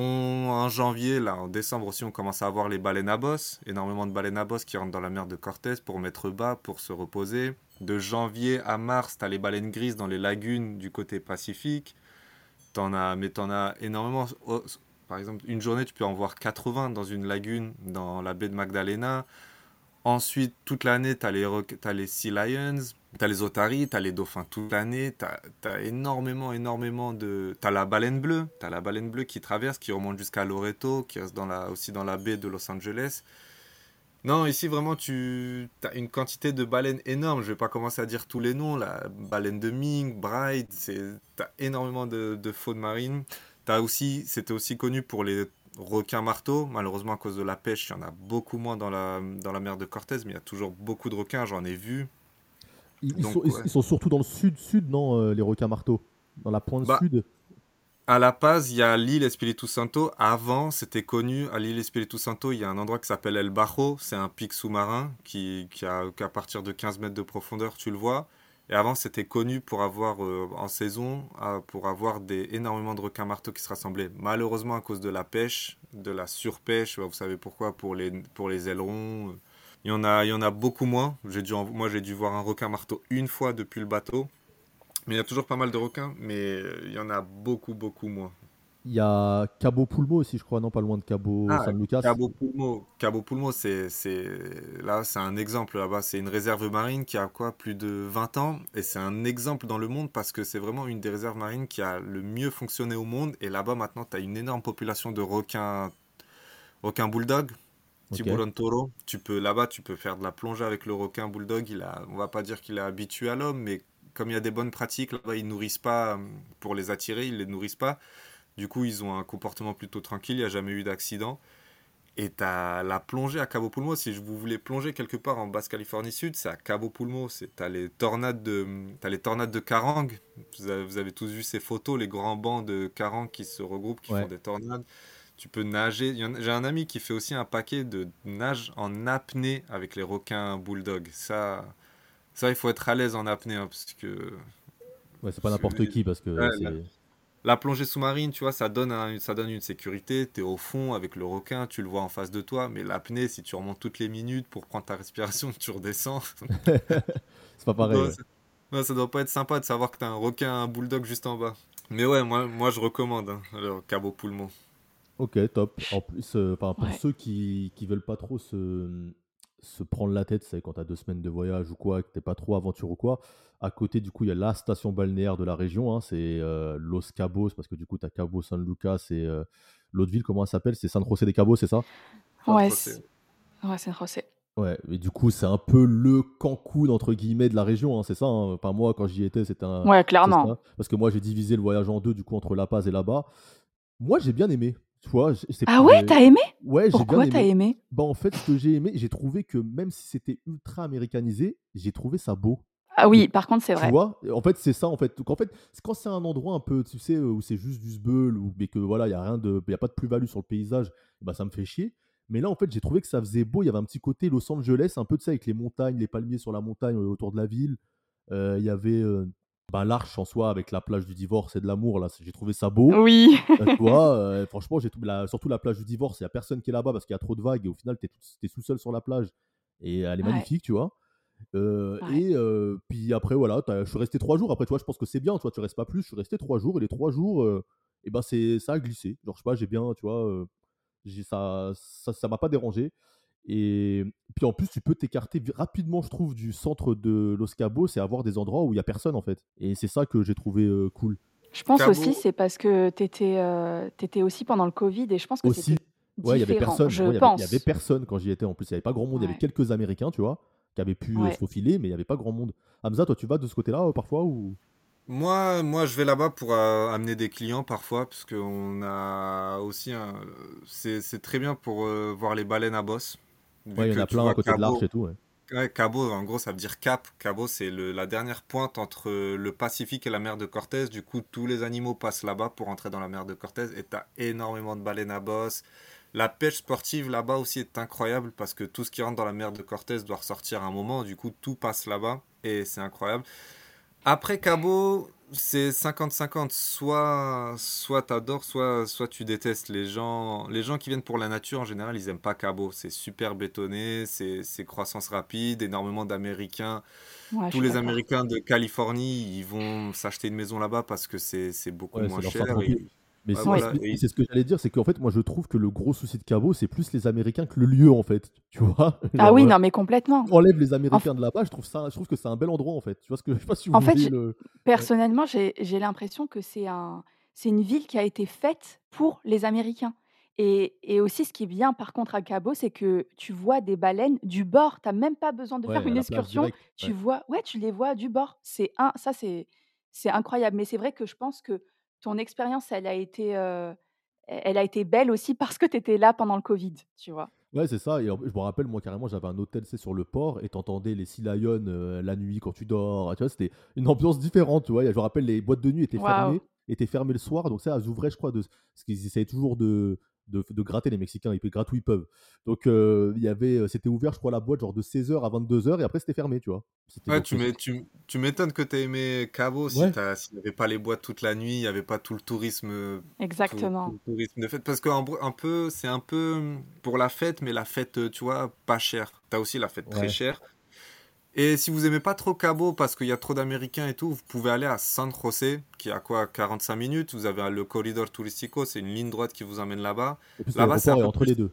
en janvier, là, en décembre aussi, on commence à avoir les baleines à bosse. Énormément de baleines à bosse qui rentrent dans la mer de Cortez pour mettre bas, pour se reposer. De janvier à mars, tu as les baleines grises dans les lagunes du côté pacifique. En as, mais tu en as énormément. Oh, par exemple, une journée, tu peux en voir 80 dans une lagune dans la baie de Magdalena. Ensuite, toute l'année, tu as, as, les Sea Lions. T'as les otaries, t'as les dauphins toute l'année, t'as as énormément, énormément de... T'as la baleine bleue, t'as la baleine bleue qui traverse, qui remonte jusqu'à Loreto, qui reste dans la, aussi dans la baie de Los Angeles. Non, ici vraiment, tu as une quantité de baleines énorme. Je vais pas commencer à dire tous les noms. La baleine de Ming, Bright, t'as énormément de, faune marine. Aussi, c'était aussi connu pour les requins marteaux. Malheureusement, à cause de la pêche, il y en a beaucoup moins dans la, dans la mer de Cortez, mais il y a toujours beaucoup de requins. J'en ai vu. Ils, sont, surtout dans le sud-sud, non, euh, les requins marteaux? Dans la pointe bah, sud? À La Paz, il y a l'île Espiritu Santo. Avant, c'était connu, à l'île Espiritu Santo, il y a un endroit qui s'appelle El Bajo. C'est un pic sous-marin qui, qui a qu'à partir de 15 mètres de profondeur, tu le vois. Et avant, c'était connu pour avoir, euh, en saison, euh, pour avoir des, énormément de requins marteaux qui se rassemblaient. Malheureusement, à cause de la pêche, de la surpêche, vous savez pourquoi, pour les, pour les ailerons. Il y en a, il y en a beaucoup moins. Dû, moi, j'ai dû voir un requin marteau une fois depuis le bateau. Mais il y a toujours pas mal de requins, mais euh, il y en a beaucoup, beaucoup moins. Il y a Cabo Pulmo aussi, je crois, non pas loin de Cabo Ah, San Lucas. Cabo Pulmo, Cabo Pulmo, c'est, c'est, là, c'est un exemple là-bas. C'est une réserve marine qui a quoi, plus de 20 ans, et c'est un exemple dans le monde parce que c'est vraiment une des réserves marines qui a le mieux fonctionné au monde. Et là-bas, maintenant, tu as une énorme population de requins, requins bulldog, tiburon toro. Tu peux, là-bas, tu peux faire de la plongée avec le requin bulldog. Il a, on va pas dire qu'il est habitué à l'homme, mais comme il y a des bonnes pratiques, là-bas, ils nourrissent pas euh, pour les attirer, ils les nourrissent pas. Du coup, ils ont un comportement plutôt tranquille, il n'y a jamais eu d'accident. Et t'as la plongée à Cabo Pulmo. Si vous voulez plonger quelque part en Basse-Californie Sud, c'est à Cabo Pulmo. C'est, t'as les tornades de, t'as les tornades de Karang. Vous avez, vous avez tous vu ces photos, les grands bancs de Karang qui se regroupent, qui font des tornades. Tu peux nager. J'ai un ami qui fait aussi un paquet de nage en apnée avec les requins bulldog. Ça, ça, il faut être à l'aise en apnée, hein, parce que Ouais, c'est pas n'importe qui parce que Ouais. La, plongée sous-marine, tu vois, ça donne, un- ça donne une sécurité. Tu es au fond avec le requin, tu le vois en face de toi. Mais l'apnée, si tu remontes toutes les minutes pour prendre ta respiration, tu redescends. c'est pas pareil. Ouais, ouais. ça, doit pas être sympa de savoir que tu as un requin, un bulldog juste en bas. Mais ouais, moi, moi je recommande hein, le Cabo Pulmo. Ok, top. En plus, euh, enfin, pour Ouais. ceux qui, qui veulent pas trop se, se prendre la tête, c'est quand t'as deux semaines de voyage ou quoi, que t'es pas trop aventure ou quoi, à côté, du coup, il y a la station balnéaire de la région, hein, c'est euh, Los Cabos, parce que du coup, t'as Cabo San Lucas et euh, l'autre ville, comment elle s'appelle? C'est San José de Cabos, c'est ça? San Ouais, José. c'est ouais, c'est José. Ouais, et du coup, c'est un peu le Cancun, entre guillemets, de la région, hein, c'est ça? hein? Enfin, moi, quand j'y étais, c'était un. Ouais, clairement. ça. Parce que moi, j'ai divisé le voyage en deux, du coup, entre La Paz et là-bas. Moi, j'ai bien aimé. Tu vois, Ah ouais, t'as aimé? Ouais, j'ai bien Pourquoi t'as aimé. aimé? Bah, en fait, ce que j'ai aimé, j'ai trouvé que même si c'était ultra américanisé, j'ai trouvé ça beau. Ah oui, par contre, c'est tu vrai. vois, en fait, c'est ça, en fait. Donc, en fait, quand c'est un endroit un peu, tu sais, où c'est juste du sbeul, ou mais que voilà, il y a rien de, y a pas de plus-value sur le paysage, bah ça me fait chier. Mais là, en fait, j'ai trouvé que ça faisait beau. Il y avait un petit côté Los Angeles, un peu de ça, avec les montagnes, les palmiers sur la montagne euh, autour de la ville. Euh, Il y avait euh, bah, l'arche en soi avec la plage du divorce et de l'amour. Là, j'ai trouvé ça beau. Oui. Euh, tu vois, euh, franchement, j'ai trouvé la- surtout la plage du divorce. Il y a personne qui est là-bas parce qu'il y a trop de vagues et au final, tu es, tout seul sur la plage et elle est Ouais, magnifique, tu vois. Euh, ouais. et euh, puis après, voilà, je suis resté trois jours. Après, tu vois, je pense que c'est bien, tu vois, tu restes pas plus. Je suis resté trois jours et les trois jours, euh, et ben c'est ça a glissé. Genre, je sais pas, j'ai bien, tu vois, euh, ça, ça, ça m'a pas dérangé. Et puis en plus, tu peux t'écarter rapidement, je trouve, du centre de Los Cabos et avoir des endroits où il y a personne en fait. Et c'est ça que j'ai trouvé euh, cool. Je pense aussi, c'est parce que t'étais euh, t'étais aussi pendant le Covid et je pense que c'était Ouais, il y avait personne. je Ouais, il y avait, il y avait personne quand j'y étais. En plus, il y avait pas grand monde. Il y avait quelques Américains, tu vois, qui avaient pu euh, se faufiler, mais il y avait pas grand monde. Hamza, toi, tu vas de ce côté-là euh, parfois ou? Moi, moi, je vais là-bas pour euh, amener des clients parfois, parce qu'on a aussi un... C'est, c'est très bien pour euh, voir les baleines à bosse, Ouais, il y en a plein à côté de l'arche Cabo. et tout. Ouais. Ouais, Cabo, en gros, ça veut dire cap. Cabo, c'est la dernière pointe entre le Pacifique et la mer de Cortez. Du coup, tous les animaux passent là-bas pour entrer dans la mer de Cortez, et t'as énormément de baleines à bosse. La pêche sportive là-bas aussi est incroyable, parce que tout ce qui rentre dans la mer de Cortez doit ressortir à un moment. Du coup, tout passe là-bas, et c'est incroyable. Après Cabo, c'est 50-50. Soit, soit t'adores, soit, soit tu détestes. Les gens, les gens qui viennent pour la nature, en général, ils aiment pas Cabo. C'est super bétonné, c'est, c'est croissance rapide, énormément d'Américains. Ouais, Tous les. Américains de Californie, ils vont s'acheter une maison là-bas parce que c'est, beaucoup Ouais, moins cher. Et, Mais c'est voilà. ce que j'allais dire, c'est qu'en fait, moi, je trouve que le gros souci de Cabo, c'est plus les Américains que le lieu, en fait. Tu vois Ah Genre, oui, euh, non, mais complètement. enlève les En, Américains de là-bas, je trouve ça, je trouve que c'est un bel endroit, en fait. Tu vois ce que je sais pas si vous en fait, je- le. Personnellement, j'ai j'ai l'impression que c'est un, c'est une ville qui a été faite pour les Américains. Et, et aussi, ce qui est bien, par contre, à Cabo, c'est que tu vois des baleines du bord. Tu n'as même pas besoin de Ouais, faire une excursion. direct. Tu Ouais. vois, ouais, tu les vois du bord. C'est un, ça, c'est, c'est incroyable. Mais c'est vrai que je pense que ton expérience, elle a été, euh, elle a été belle aussi parce que tu étais là pendant le Covid, tu vois? Ouais, c'est ça. Et je me rappelle, moi, carrément, j'avais un hôtel, c'est sur le port, et t'entendais les Sea Lions euh, la nuit quand tu dors. Tu vois, c'était une ambiance différente, tu vois? Je me rappelle, les boîtes de nuit étaient fermées. était fermé le soir. Donc ça, elles ouvraient, je crois, de, parce qu'ils essayaient toujours de, de, de gratter les Mexicains, ils grattent où ils peuvent. Donc euh, il y avait, euh, c'était ouvert, je crois, la boîte genre de 16h à 22h et après c'était fermé, tu vois. Ouais, tu m'é- tu, tu m'étonnes que tu aimé Cabo si Ouais. s'il n'y avait pas les boîtes toute la nuit, il n'y avait pas tout le tourisme, euh, tout, tout Exactement. le tourisme de fête. Parce que un, un peu, c'est un peu hum, pour la fête, mais la fête, tu vois, pas chère. Tu as aussi la fête très chère. Et si vous aimez pas trop Cabo parce qu'il y a trop d'Américains et tout, vous pouvez aller à San José, qui est à quoi 45 minutes. Vous avez le corridor Turistico, c'est une ligne droite qui vous emmène là-bas. Là-bas, c'est entre plus. les deux.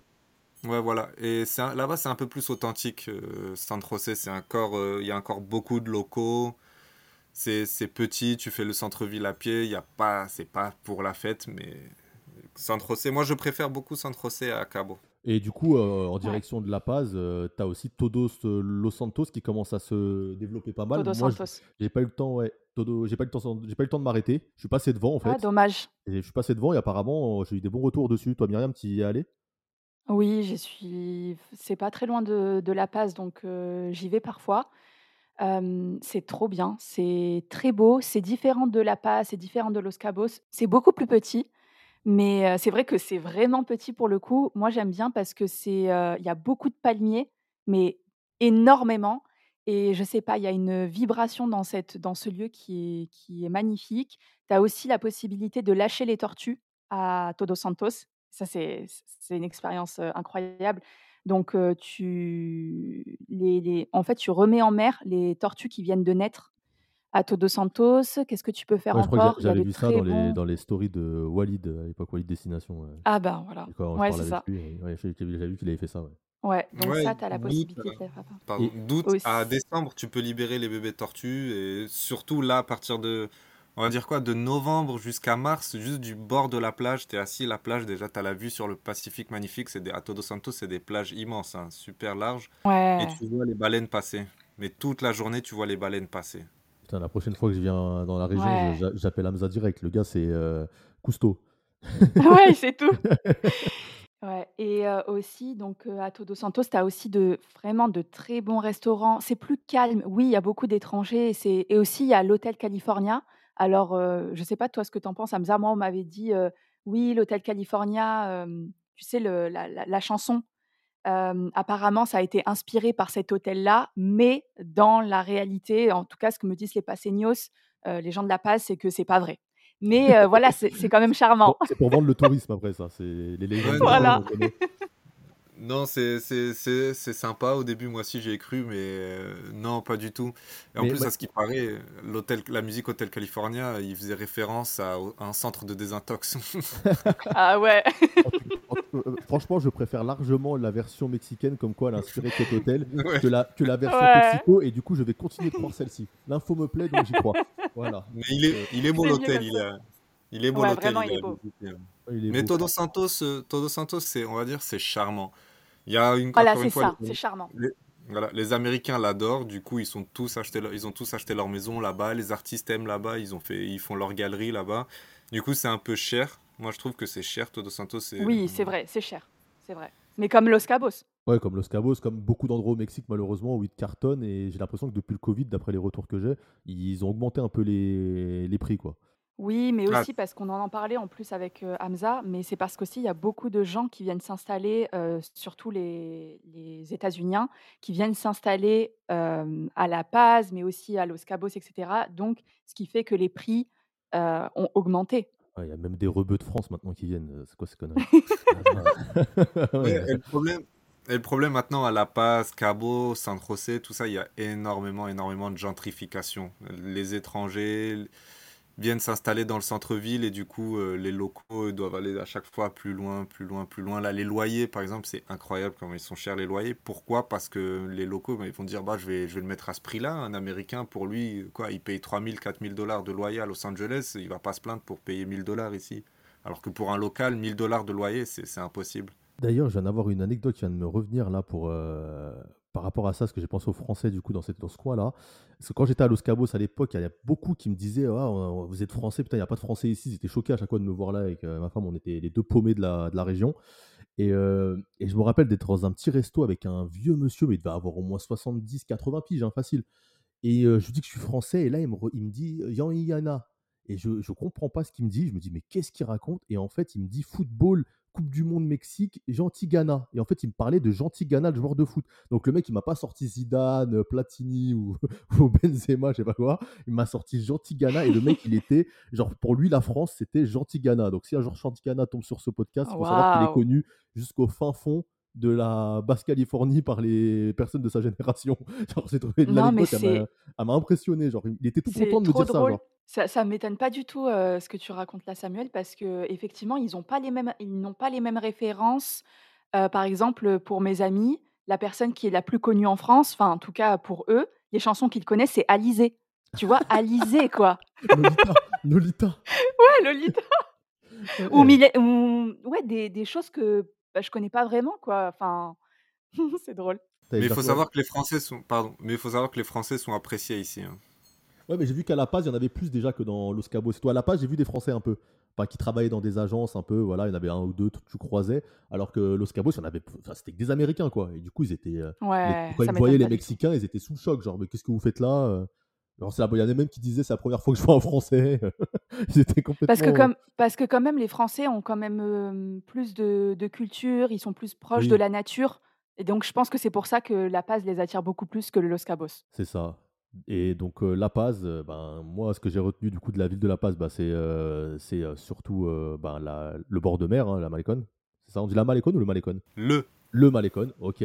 Ouais, voilà. Et un- là-bas, c'est un peu plus authentique. euh, San José, c'est encore, euh, il y a encore beaucoup de locaux. C'est, c'est petit, tu fais le centre-ville à pied. Il y a pas, c'est pas pour la fête, mais San José. Moi, je préfère beaucoup San José à Cabo. Et du coup, euh, en Ouais. direction de La Paz, tu as aussi Todos euh, Los Santos qui commence à se développer pas mal. Todos Moi, Santos. j'ai pas eu le temps, ouais. Todo, j'ai pas eu le temps, j'ai pas eu le temps de m'arrêter. Je suis passé devant en Ah, fait. dommage. Et je suis passé devant et apparemment, euh, j'ai eu des bons retours dessus. Toi, Myriam, tu y es allé? Oui, j'y suis. C'est pas très loin de, de La Paz, donc euh, j'y vais parfois. Euh, c'est trop bien, c'est très beau, c'est différent de La Paz, c'est différent de Los Cabos. C'est beaucoup plus petit, mais c'est vrai que c'est vraiment petit pour le coup. Moi, j'aime bien parce que c'est, il y a beaucoup de palmiers, mais énormément. Et je sais pas, il y a une vibration dans cette, dans ce lieu qui est, qui est magnifique. Tu as aussi la possibilité de lâcher les tortues à Todos Santos. Ça, c'est, c'est une expérience incroyable. Donc, tu les en fait, tu remets en mer les tortues qui viennent de naître à Todos Santos. Qu'est-ce que tu peux faire Ouais, je crois que encore? j'avais vu ça dans les, dans les stories de Walid à l'époque, Walid Destination. ouais. ah ben, voilà. Et quand je Ouais, c'est ça. et j'ai j'ai vu qu'il avait fait ça. Ouais. Ouais, donc Ouais, ça, tu as la possibilité euh, de faire pardon, Et d'août à décembre, tu peux libérer les bébés tortues. Et surtout là, à partir de, on va dire quoi, de novembre jusqu'à mars, juste du bord de la plage, tu es assis, la plage, déjà, tu as la vue sur le Pacifique magnifique. C'est des, à Todos Santos, c'est des plages immenses, hein, super larges. Et ouais. tu vois les baleines passer. Mais toute la journée, tu vois les baleines passer. Putain, la prochaine fois que je viens dans la région, Ouais. j'appelle Hamza direct. Le gars, c'est euh, Cousteau. Ouais, c'est tout. Ouais et heu, aussi donc heu, à Todos Santos, tu as aussi de vraiment de très bons restaurants. C'est plus calme. Oui, il y a beaucoup d'étrangers et c'est et aussi il y a l'hôtel California. Alors, heu, je sais pas toi ce que tu en penses, Hamza. Moi, on m'avait dit, «Oui, l'hôtel California», tu sais le la la la chanson, apparemment ça a été inspiré par cet hôtel-là, mais dans la réalité, en tout cas ce que me disent les paceños, heu, les gens de La Paz, c'est que c'est pas vrai. Mais voilà, c'est quand même Bon, charmant. c'est pour vendre le tourisme après ça. C'est les légendes Voilà. connaît. non, c'est c'est- c'est- c'est sympa. Au début, moi aussi, j'y ai cru, mais euh, non, pas du tout. Et en Mais plus, à ce qui paraît, l'hôtel, la musique Hotel California, il faisait référence à, à un centre de désintox. Ah ouais. En- euh, franchement, je préfère largement la version mexicaine, comme quoi elle a inspiré de cet hôtel, Ouais. que la, que la version Ouais. Mexico. Et du coup, je vais continuer de croire celle-ci. L'info me plaît, donc j'y crois. Voilà. Mais il est, Euh, il est beau l'hôtel, il a, il est beau Ouais, l'hôtel, vraiment, il il a est beau. visité. il est Mais beau. Todos Santos, euh, Todos Santos, c'est, on va dire, c'est charmant. Il y a une, Voilà, encore une c'est fois, ça, les, c'est charmant. les- voilà, les Américains l'adorent. Du coup, ils sont tous achetés, leur- ils ont tous acheté leur maison là-bas. Les artistes aiment là-bas. Ils ont fait, ils font leur galerie là-bas. Du coup, c'est un peu cher. Moi, je trouve que c'est cher. Todos Santos, c'est, Oui, c'est vrai, c'est cher, c'est vrai. Mais comme Los Cabos. Ouais, comme Los Cabos, comme beaucoup d'endroits au Mexique, malheureusement, où ils cartonnent. Et j'ai l'impression que depuis le Covid, d'après les retours que j'ai, ils ont augmenté un peu les, les prix, quoi. Oui, mais Ah, aussi parce qu'on en parlait en plus avec euh, Hamza, mais c'est parce qu'aussi il y a beaucoup de gens qui viennent s'installer, euh, surtout les, les États-Uniens, qui viennent s'installer euh, à La Paz, mais aussi à Los Cabos, etc. Donc, ce qui fait que les prix euh, ont augmenté. Ouais, Il y a même des rebeux de France maintenant qui viennent. euh, C'est quoi ces conneries? Ah, Ouais, ouais. et le problème, et le problème maintenant à La Paz, Cabo, San José, tout ça, il y a énormément, énormément de gentrification. Les étrangers viennent s'installer dans le centre-ville et du coup, euh, les locaux doivent aller à chaque fois plus loin, plus loin, plus loin. Là, les loyers, par exemple, c'est incroyable comment ils sont chers les loyers. Pourquoi? Parce que les locaux, bah, ils vont dire, bah, je vais, le mettre à ce prix-là. Un Américain, pour lui, quoi, il paye 3000, 4000 dollars de loyer à Los Angeles, il va pas se plaindre pour payer 1000 dollars ici. Alors que pour un local, 1000 dollars de loyer, c'est c'est impossible. D'ailleurs, je viens d'avoir une anecdote qui vient de me revenir là pour, euh, par rapport à ça, parce que j'ai pensé aux Français du coup dans, cette, dans ce coin-là. Parce que quand j'étais à Los Cabos à l'époque, il y a beaucoup qui me disaient Ah, Vous êtes Français, putain, il n'y a pas de Français ici. Ils étaient choqués à chaque fois de me voir là avec euh, ma femme. On était les deux paumés de la, de la région. Et, euh, et je me rappelle d'être dans un petit resto avec un vieux monsieur, mais il devait avoir au moins 70, 80 piges, hein, facile. Et euh, je lui dis que je suis français, et là, il me, re- il me dit Yan Yana. Et je ne comprends pas ce qu'il me dit. Je me dis, mais qu'est-ce qu'il raconte? Et en fait, il me dit football, Coupe du Monde Mexique, Gentil Ghana. Et en fait, il me parlait de Gentil Ghana, le joueur de foot. Donc le mec, il m'a pas sorti Zidane, Platini ou, Benzema, je sais pas quoi. Il m'a sorti Gentil Ghana. Et le mec, il était, genre, pour lui, la France, c'était Gentil Ghana. Donc si un jour Gentil Ghana tombe sur ce podcast, il faut savoir qu'il est connu jusqu'au fin fond de la Basse-Californie par les personnes de sa génération. Genre, c'est non, mais elle m'a impressionné. Genre, il était tout content de me dire ça. Genre. Ça, ça m'étonne pas du tout ce que tu racontes là, Samuel, parce que effectivement, ils n'ont pas les mêmes, ils n'ont pas les mêmes références. par exemple, pour mes amis, la personne qui est la plus connue en France, enfin en tout cas pour eux, les chansons qu'ils connaissent, c'est Alizé. Tu vois, Alizé quoi. Lolita, Lolita. ouais, Lolita. ou, ouais, des, des choses que bah, je connais pas vraiment quoi. Enfin, c'est drôle. Mais il faut savoir que les Français sont, pardon, mais il faut savoir que les Français sont appréciés ici. Hein. Ouais, mais j'ai vu qu'à La Paz, il y en avait plus déjà que dans Los Cabos. Toi, à La Paz, j'ai vu des Français un peu. Enfin, qui travaillaient dans des agences un peu, voilà, il y en avait un ou deux, tu croisais. Alors que Los Cabos, il y en avait, enfin, c'était que des Américains, quoi. Et du coup, ils étaient. Euh, ouais, quand ils voyaient les Mexicains, ils étaient sous le choc. Genre, mais qu'est-ce que vous faites là euh? Il y en a même qui disaient c'est la première fois que je vois un Français. ils étaient complètement. Parce que, comme, parce que, quand même, les Français ont quand même plus de, de, culture, ils sont plus proches de la nature. Et donc, je pense que c'est pour ça que La Paz les attire beaucoup plus que le Los Cabos. C'est ça. Et donc La Paz, ben, moi ce que j'ai retenu du coup de la ville de La Paz, ben, c'est c'est surtout ben, la, le bord de mer, hein, la Malécon. C'est ça, on dit la Malécon ou le Malécon Le. Le Malécon, ok.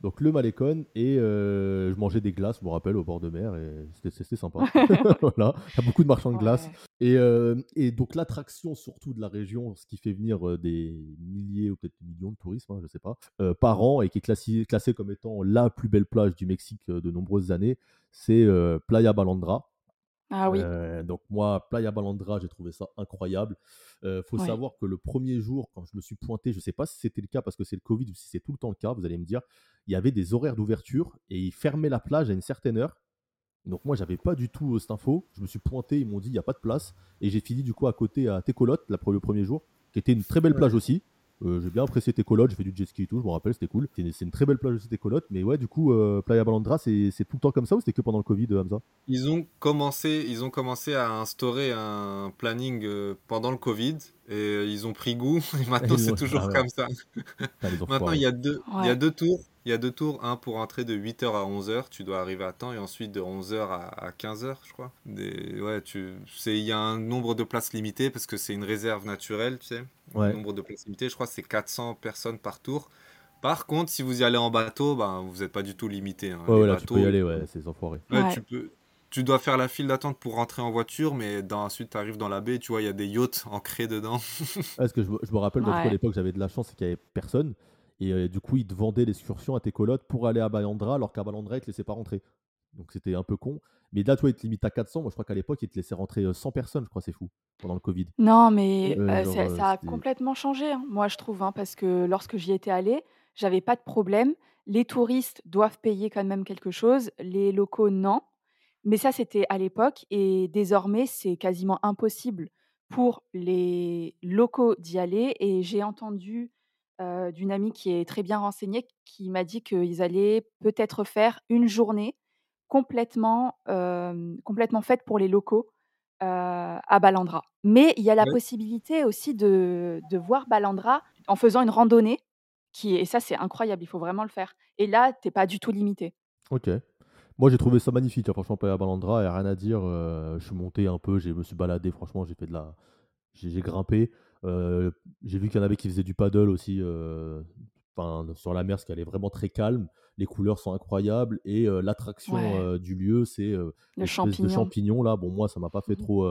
Donc le Malécon et je mangeais des glaces, je me rappelle, au bord de mer et c'était sympa. voilà, il y a beaucoup de marchands de glace. Et, et donc l'attraction surtout de la région, ce qui fait venir des milliers ou peut-être des millions de touristes, hein, je sais pas, par an et qui est classé, classé comme étant la plus belle plage du Mexique de nombreuses années, c'est Playa Balandra. Ah oui. donc moi, Playa Balandra, j'ai trouvé ça incroyable. Il faut savoir que le premier jour, quand je me suis pointé, je ne sais pas si c'était le cas parce que c'est le Covid ou si c'est tout le temps le cas, vous allez me dire, il y avait des horaires d'ouverture et ils fermaient la plage à une certaine heure. Donc moi, j'avais pas du tout cette info. Je me suis pointé, ils m'ont dit, il n'y a pas de place. Et j'ai fini du coup à côté à Técolotte, le premier jour, qui était une très belle plage aussi. Euh, j'ai bien apprécié tes colottes, j'ai fait du jet ski et tout, je me rappelle, c'était cool. C'est une, très belle plage aussi tes colottes, mais ouais, du coup, euh, Playa Balandra, c'est tout le temps comme ça ou c'était que pendant le Covid, euh, Hamza? Ils ont commencé, ils ont commencé à instaurer un planning pendant le Covid et ils ont pris goût. Et maintenant, c'est toujours ah comme ça. maintenant, il y a deux, il y a deux tours. Il y a deux tours, un pour entrer de 8h à 11h, tu dois arriver à temps, et ensuite de 11h à, 15h, je crois. Des, ouais, tu, il y a un nombre de places limité parce que c'est une réserve naturelle, tu sais. Le nombre de places limité, je crois que c'est 400 personnes par tour. Par contre, si vous y allez en bateau, ben, vous n'êtes pas du tout limité. Hein. Ouais, là, tu peux y aller, ouais, c'est enfoirés. Tu, peux, tu dois faire la file d'attente pour rentrer en voiture, mais dans, ensuite, tu arrives dans la baie, tu vois, il y a des yachts ancrés dedans. Parce que je, je, me rappelle, à l'époque, j'avais de la chance, c'est qu'il n'y avait personne. Et euh, du coup, ils te vendaient l'excursion à tes colottes pour aller à Balandra, alors qu'à Balandra, ils te laissaient pas rentrer. Donc c'était un peu con. Mais là, toi, ils te limitent à 400. Moi, je crois qu'à l'époque, ils te laissaient rentrer 100 euh, personnes, je crois, c'est fou, pendant le Covid. Non, mais euh, ça, a complètement changé, hein, moi, je trouve, hein, parce que lorsque j'y étais allée, j'avais pas de problème. Les touristes doivent payer quand même quelque chose, les locaux, non. Mais ça, c'était à l'époque, et désormais, c'est quasiment impossible pour les locaux d'y aller. Et j'ai entendu d'une amie qui est très bien renseignée, qui m'a dit qu'ils allaient peut-être faire une journée complètement, complètement faite pour les locaux à Balandra. Mais il y a la possibilité aussi de, de voir Balandra en faisant une randonnée, qui et ça c'est incroyable, il faut vraiment le faire. Et là, tu n'es pas du tout limité. Ok. Moi, j'ai trouvé ça magnifique, hein, franchement, à Balandra, il n'y a rien à dire. je suis monté un peu, je me suis baladé, franchement, j'ai fait de la. J'ai grimpé. J'ai vu qu'il y en avait qui faisaient du paddle aussi sur la mer, ce qui allait vraiment très calme. Les couleurs sont incroyables et l'attraction du lieu, c'est le champignon. de champignons là. Bon, moi, ça m'a pas fait mmh trop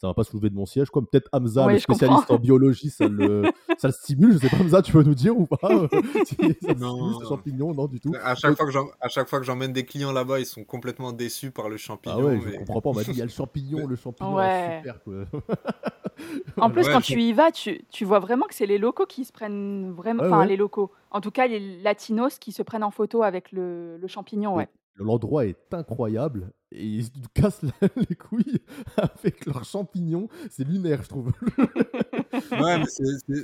ça va pas soulever de mon siège. Comme peut-être Hamza, le spécialiste en biologie, ça le, ça le stimule. Je sais pas, Hamza, tu peux nous dire ou pas? Si ça non, champignon, non du tout. À chaque, fois que à chaque fois que j'emmène des clients là-bas, ils sont complètement déçus par le champignon. Ah ouais, je comprends pas. On m'a dit, il y a le champignon, le champignon, ouais. super. Quoi. en plus, quand tu y vas, tu, tu vois vraiment que c'est les locaux qui se prennent vraiment. enfin, les locaux. En tout cas, les latinos qui se prennent en photo avec le, le champignon, ouais. L'endroit est incroyable et ils se cassent les couilles avec leurs champignons. C'est lunaire, je trouve. ouais, mais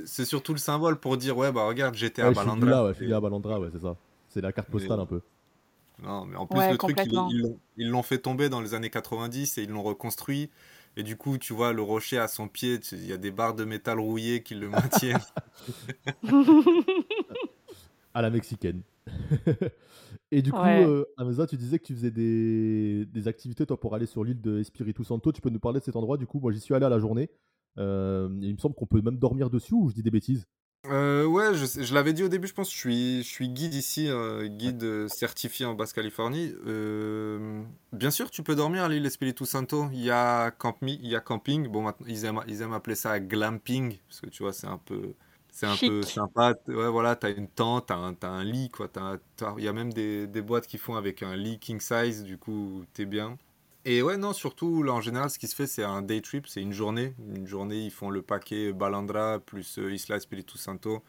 c'est surtout le symbole pour dire ouais, bah regarde, j'étais à Balandra. Là, ouais, je suis à Balandra, ouais, c'est ça. C'est la carte postale un peu. Non, mais en plus, le truc, ils l'ont fait tomber dans les années 90 et ils l'ont reconstruit. Et du coup, tu vois le rocher à son pied, il y a des barres de métal rouillées qui le maintiennent. À la mexicaine. Et du coup, Ouais. euh, Hamza, tu disais que tu faisais des, des activités toi, pour aller sur l'île de Espiritu Santo. Tu peux nous parler de cet endroit? Du coup, moi, j'y suis allé à la journée. Euh, il me semble qu'on peut même dormir dessus ou je dis des bêtises? Euh, ouais, je, l'avais dit au début, je pense, je suis, je suis guide ici, euh, guide euh, certifié en Basse-Californie. Euh, bien sûr, tu peux dormir à l'île Espiritu Santo. Il y a, campi- il y a camping. Bon, maintenant, ils aiment, ils aiment appeler ça glamping, parce que tu vois, c'est un peu, c'est un peu sympa. Ouais, voilà, t'as une tente, t'as un, t'as un lit, quoi. Il y a même des, des boîtes qui font avec un lit king size, du coup, t'es bien. Et ouais, non, surtout, là, en général, ce qui se fait, c'est un day trip, c'est une journée. Une journée, ils font le paquet Balandra plus euh, Isla Espiritu Santo.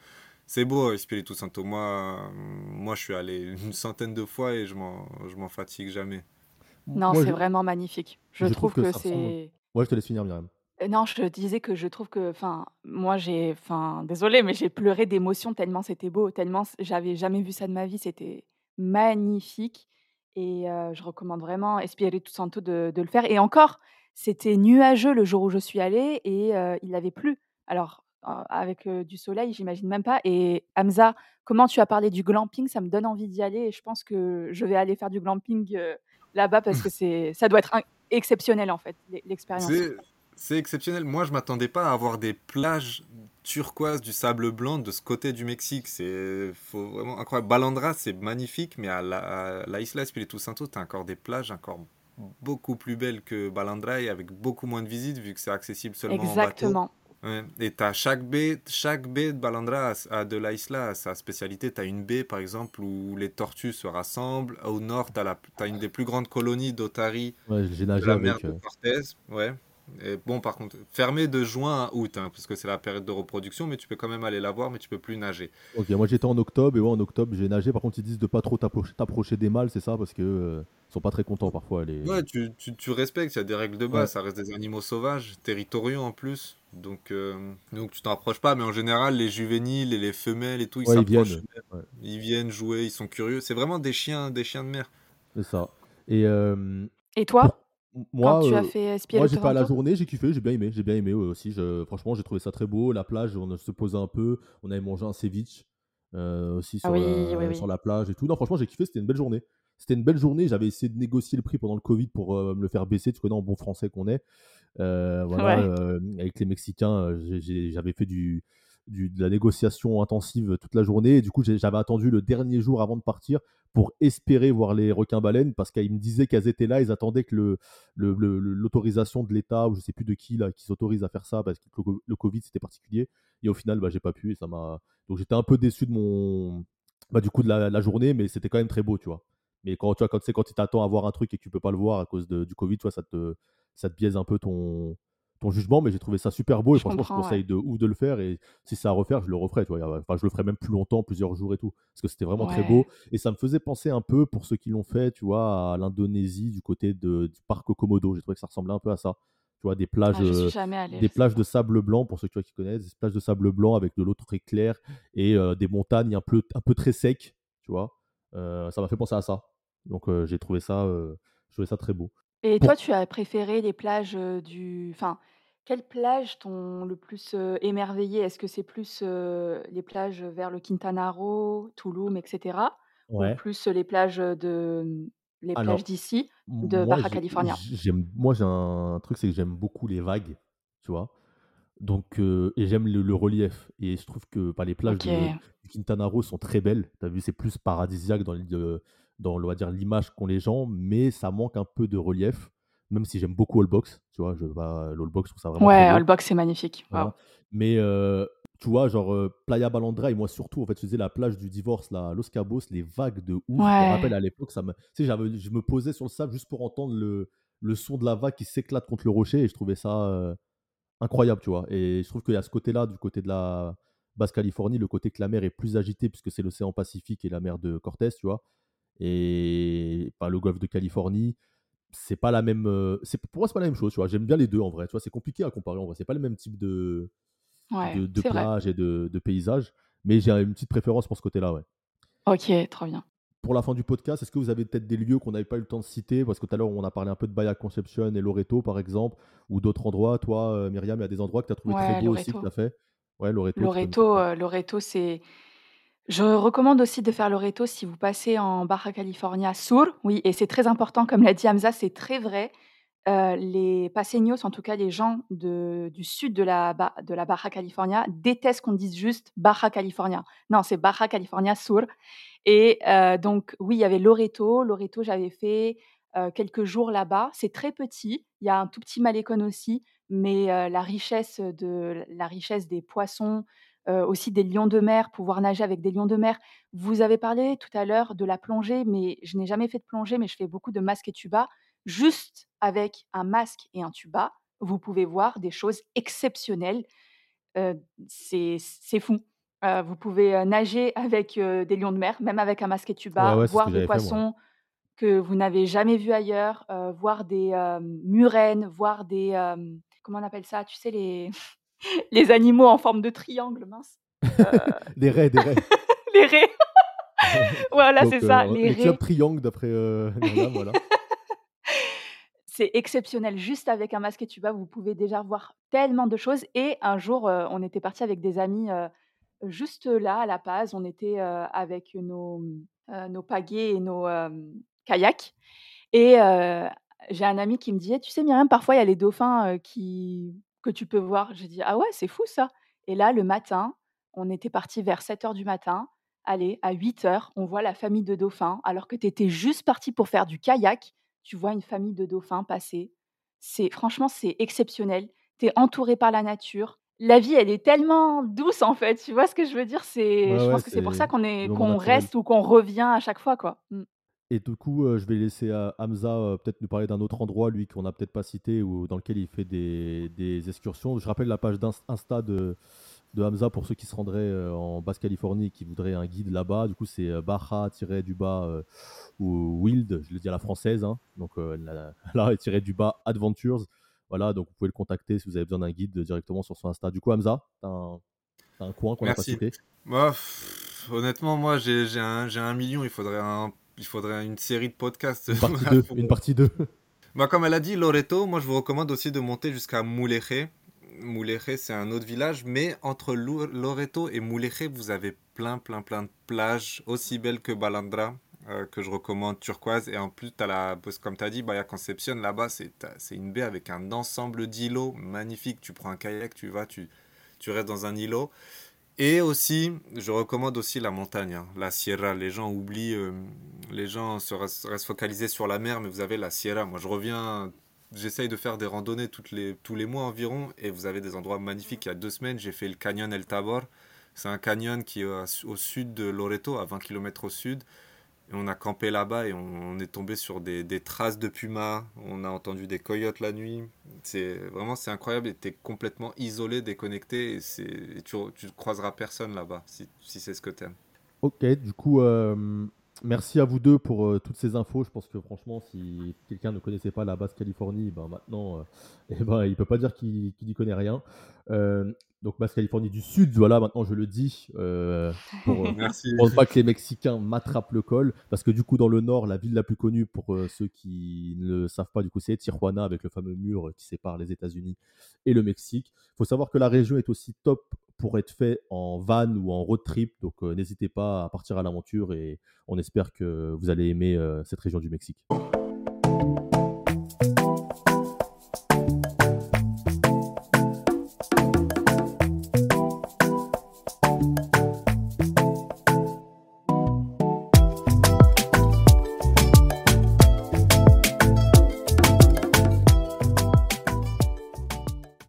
C'est beau, Espiritu Santo. Moi, euh, moi, je suis allé une centaine de fois et je m'en, je m'en fatigue jamais. Non, c'est je, vraiment magnifique. Je je trouve trouve que que ça ressemble. c'est Ouais, je te laisse finir, Myriam. Euh, Non, je disais que je trouve que, enfin, moi j'ai, enfin, désolée, mais j'ai pleuré d'émotion tellement c'était beau, tellement c- j'avais jamais vu ça de ma vie, c'était magnifique. Et euh, je recommande vraiment Espiritu Santo de, de le faire. Et encore, c'était nuageux le jour où je suis allée et euh, il avait plu. Alors, euh, avec euh, du soleil, j'imagine même pas. Et Hamza, comment tu as parlé du glamping, ça me donne envie d'y aller. Et je pense que je vais aller faire du glamping euh, là-bas parce que c'est, ça doit être un- exceptionnel en fait, l'e- l'expérience. C'est, c'est exceptionnel. Moi, je m'attendais pas à avoir des plages turquoises du sable blanc de ce côté du Mexique. C'est faut vraiment incroyable. Balandra, c'est magnifique, mais à la, à la Isla Espiritu Santo, t'as encore des plages encore beaucoup plus belles que Balandra et avec beaucoup moins de visites vu que c'est accessible seulement en bateau. Exactement. Ouais. Et t'as chaque baie, chaque baie de Balandra a, a de la isla a sa spécialité. T'as une baie, par exemple, où les tortues se rassemblent. Au nord, t'as la, t'as une des plus grandes colonies d'otaries Ouais, j'ai nagé la mer avec. de euh, Cortez. Ouais. Et bon, par contre, fermé de juin à août, hein, parce que c'est la période de reproduction, mais tu peux quand même aller la voir, mais tu peux plus nager. Ok, moi j'étais en octobre et ouais, en octobre j'ai nagé. Par contre, ils disent de pas trop t'approcher des mâles, c'est ça Parce que euh, sont pas très contents parfois. Les... Ouais, tu, tu, tu respectes, il y a des règles de Ouais, base, ça reste des animaux sauvages, territoriaux en plus. Donc, euh, donc tu t'en approches pas, mais en général, les juvéniles et les femelles et tout, ils ouais, ils s'approchent. viennent. Ouais, Ils viennent jouer, ils sont curieux. C'est vraiment des chiens, des chiens de mer. c'est ça. Et euh, Et pour quand moi, tu as euh, fait moi Espiritu j'ai fait à la journée, j'ai kiffé, j'ai bien aimé, j'ai bien aimé aussi. Je- franchement, j'ai trouvé ça très beau. La plage, on se posait un peu, on avait mangé un ceviche euh, aussi Ah sur oui, la, sur oui. la plage et tout. Non, franchement, j'ai kiffé, c'était une belle journée. C'était une belle journée. J'avais essayé de négocier le prix pendant le Covid pour euh, me le faire baisser. Tu connais en bon français qu'on est. Euh, voilà, Ouais. euh, avec les Mexicains, euh, j'avais fait du, de la négociation intensive toute la journée. Et du coup, j'avais attendu le dernier jour avant de partir pour espérer voir les requins-baleines parce qu'ils me disaient qu'elles étaient là. Ils attendaient que le, le- l'autorisation de l'État ou je sais plus de qui là, qui s'autorise à faire ça parce que le, co- le Covid c'était particulier. Et au final, bah, j'ai pas pu et ça m'a. Donc j'étais un peu déçu de mon, bah, du coup de la, journée, mais c'était quand même très beau, tu vois. Mais quand tu vois, quand, quand t'attends à voir un truc et que tu peux pas le voir à cause de- du Covid, tu vois, ça te, ça te biaise un peu ton, ton jugement. Mais j'ai trouvé ça super beau et Je franchement, je conseille ouais. de ouf de le faire. Et si c'est à refaire, je le referai, tu vois. Enfin, je le ferai même plus longtemps, plusieurs jours et tout, parce que c'était vraiment très beau. Et ça me faisait penser un peu, pour ceux qui l'ont fait, tu vois, à l'Indonésie du côté de, du parc Komodo. J'ai trouvé que ça ressemblait un peu à ça. Tu vois, des plages, Ah, euh, allée, des plages de sable blanc, pour ceux tu vois, qui connaissent, des plages de sable blanc avec de l'eau très claire et euh, des montagnes un peu, un peu très secs, tu vois. Euh, ça m'a fait penser à ça. Donc euh, j'ai trouvé ça, je trouvais ça très beau. Et toi, tu as préféré les plages du... Enfin, quelles plages t'ont le plus émerveillé? Est-ce que c'est plus les plages vers le Quintana Roo, Tulum, etc. Ou Ouais. plus les plages de... les plages Alors, d'ici, de moi, Baja j'ai- California? j'aime, moi, j'ai un truc, c'est que j'aime beaucoup les vagues, tu vois? Donc, et j'aime le, le relief. Et je trouve que bah, les plages Ok. du Quintana Roo sont très belles. Tu as vu, c'est plus paradisiaque dans, l'île de- dans on va dire, l'image qu'ont les gens, mais ça manque un peu de relief. Même si j'aime beaucoup Allbox, tu vois, je, bah, l'Allbox, je trouve ça vraiment Ouais, beau. Holbox, c'est magnifique. Voilà. Mais euh, tu vois, genre euh, Playa Balandra et moi surtout, en fait, je faisais la plage du divorce, là, Los Cabos, les vagues de ouf. Je me rappelle à l'époque, ça me, tu sais, j'avais, je me posais sur le sable juste pour entendre le, le son de la vague qui s'éclate contre le rocher et je trouvais ça euh, incroyable, tu vois. Et je trouve qu'il y a ce côté-là, du côté de la Basse-Californie, le côté que la mer est plus agitée puisque c'est l'océan Pacifique et la mer de Cortés, tu vois. Et bah, le golfe de Californie, c'est pas la même. euh, c'est, pour moi, c'est pas la même chose, tu vois. J'aime bien les deux en vrai, tu vois. C'est compliqué à comparer en vrai. C'est pas le même type de, Ouais, de, de vrai. plage et de, de paysage, mais j'ai une petite préférence pour ce côté-là, ouais. Ok, trop bien. pour la fin du podcast, est-ce que vous avez peut-être des lieux qu'on n'avait pas eu le temps de citer? Parce que tout à l'heure, on a parlé un peu de Bahia Conception et Loreto, par exemple, ou d'autres endroits. Toi, euh, Myriam, il y a des endroits que tu as trouvé très beaux aussi que tu as fait? Ouais, Loreto. Loreto, euh, Loreto c'est. Je recommande aussi de faire Loreto si vous passez en Baja California Sur. Oui, et c'est très important, comme l'a dit Hamza, c'est très vrai. Euh, les paseños, en tout cas les gens du sud de la, de Baja California, détestent qu'on dise juste Baja California. Non, c'est Baja California Sur. Et euh, donc, oui, il y avait Loreto. Loreto, j'avais fait euh, quelques jours là-bas. C'est très petit. Il y a un tout petit malécon aussi, mais la, richesse de, la richesse des poissons, aussi des lions de mer, pouvoir nager avec des lions de mer. Vous avez parlé tout à l'heure de la plongée, mais je n'ai jamais fait de plongée, mais je fais beaucoup de masques et tuba. Juste avec un masque et un tuba, vous pouvez voir des choses exceptionnelles. c'est fou. vous pouvez nager avec des lions de mer, même avec un masque et tuba, voir des poissons que vous n'avez jamais vus ailleurs, voir des murènes, voir des comment on appelle ça Tu sais les les animaux en forme de triangle, mince. des raies, des raies. les raies. voilà, c'est ça, les, les raies. triangle d'après voilà c'est exceptionnel. Juste avec un masque et tuba, vous pouvez déjà voir tellement de choses. Et un jour, on était parti avec des amis juste là, à La Paz. On était avec nos, nos pagaies et nos kayaks. Et j'ai un ami qui me dit Tu sais, Myriam, parfois, il y a les dauphins qui, que tu peux voir. J'ai dit Ah ouais, c'est fou ça. Et là, le matin, on était parti vers 7 heures du matin. Allez, à 8 heures, on voit la famille de dauphins, alors que tu étais juste parti pour faire du kayak tu vois une famille de dauphins passer. C'est franchement, c'est exceptionnel. Tu es entouré par la nature. La vie, elle est tellement douce en fait. Tu vois ce que je veux dire? C'est, je pense que c'est pour ça qu'on est, qu'on reste ou qu'on revient à chaque fois, quoi. Et du coup, euh, je vais laisser à Hamza euh, peut-être nous parler d'un autre endroit, lui, qu'on n'a peut-être pas cité, ou dans lequel il fait des, des excursions. Je rappelle la page d'Insta de, de Hamza pour ceux qui se rendraient euh, en Basse-Californie et qui voudraient un guide là-bas. Du coup, c'est euh, Baja-du-bas euh, ou Wild, je le dis à la française. Hein. Donc là, tiré du bas Adventures. Voilà, donc vous pouvez le contacter si vous avez besoin d'un guide directement sur son Insta. Du coup, Hamza, tu as, un coin qu'on n'a pas cité? Moi, Honnêtement, moi, j'ai un, un, million. Il faudrait, un, il faudrait une série de podcasts. Une partie 2. Bah, comme elle a dit, Loreto, moi, je vous recommande aussi de monter jusqu'à Mouleje. Mouleje, c'est un autre village, mais entre Loreto et Mouleje, vous avez plein, plein, plein de plages aussi belles que Balandra, euh, que je recommande, turquoise. Et en plus, as la, comme tu as dit, Bahia Concepción, là-bas, c'est une baie avec un ensemble d'îlots magnifiques. Tu prends un kayak, tu vas, tu, tu restes dans un îlot. Et aussi, je recommande aussi la montagne, hein, la Sierra. Les gens oublient, euh, les gens se restent focalisés sur la mer, mais vous avez la Sierra. Moi, je reviens j'essaye de faire des randonnées les, tous les mois environ et vous avez des endroits magnifiques. Il y a deux semaines, j'ai fait le canyon El Tabor. C'est un canyon qui est au sud de Loreto, à 20 km au sud. On a campé là-bas et on, est tombé sur des, traces de pumas. On a entendu des coyotes la nuit. C'est vraiment c'est incroyable. Et es complètement isolé, déconnecté. Et, tu, tu croiseras personne là-bas si, c'est ce que tu aimes. Ok, du coup, euh, Merci à vous deux pour euh, toutes ces infos. Je pense que franchement, si quelqu'un ne connaissait pas la basse Californie, ben maintenant, euh, eh ben, il ne peut pas dire qu'il n'y connaît rien. Euh, donc basse Californie du Sud, voilà, maintenant je le dis, pour, Merci. ne pas que les Mexicains m'attrapent le col, parce que du coup dans le Nord, la ville la plus connue pour ceux qui ne le savent pas, du coup c'est Tijuana avec le fameux mur qui sépare les États-Unis et le Mexique. Il faut savoir que la région est aussi top pour être fait en van ou en road trip. Donc euh, n'hésitez pas à partir à l'aventure et on espère que vous allez aimer euh, cette région du Mexique.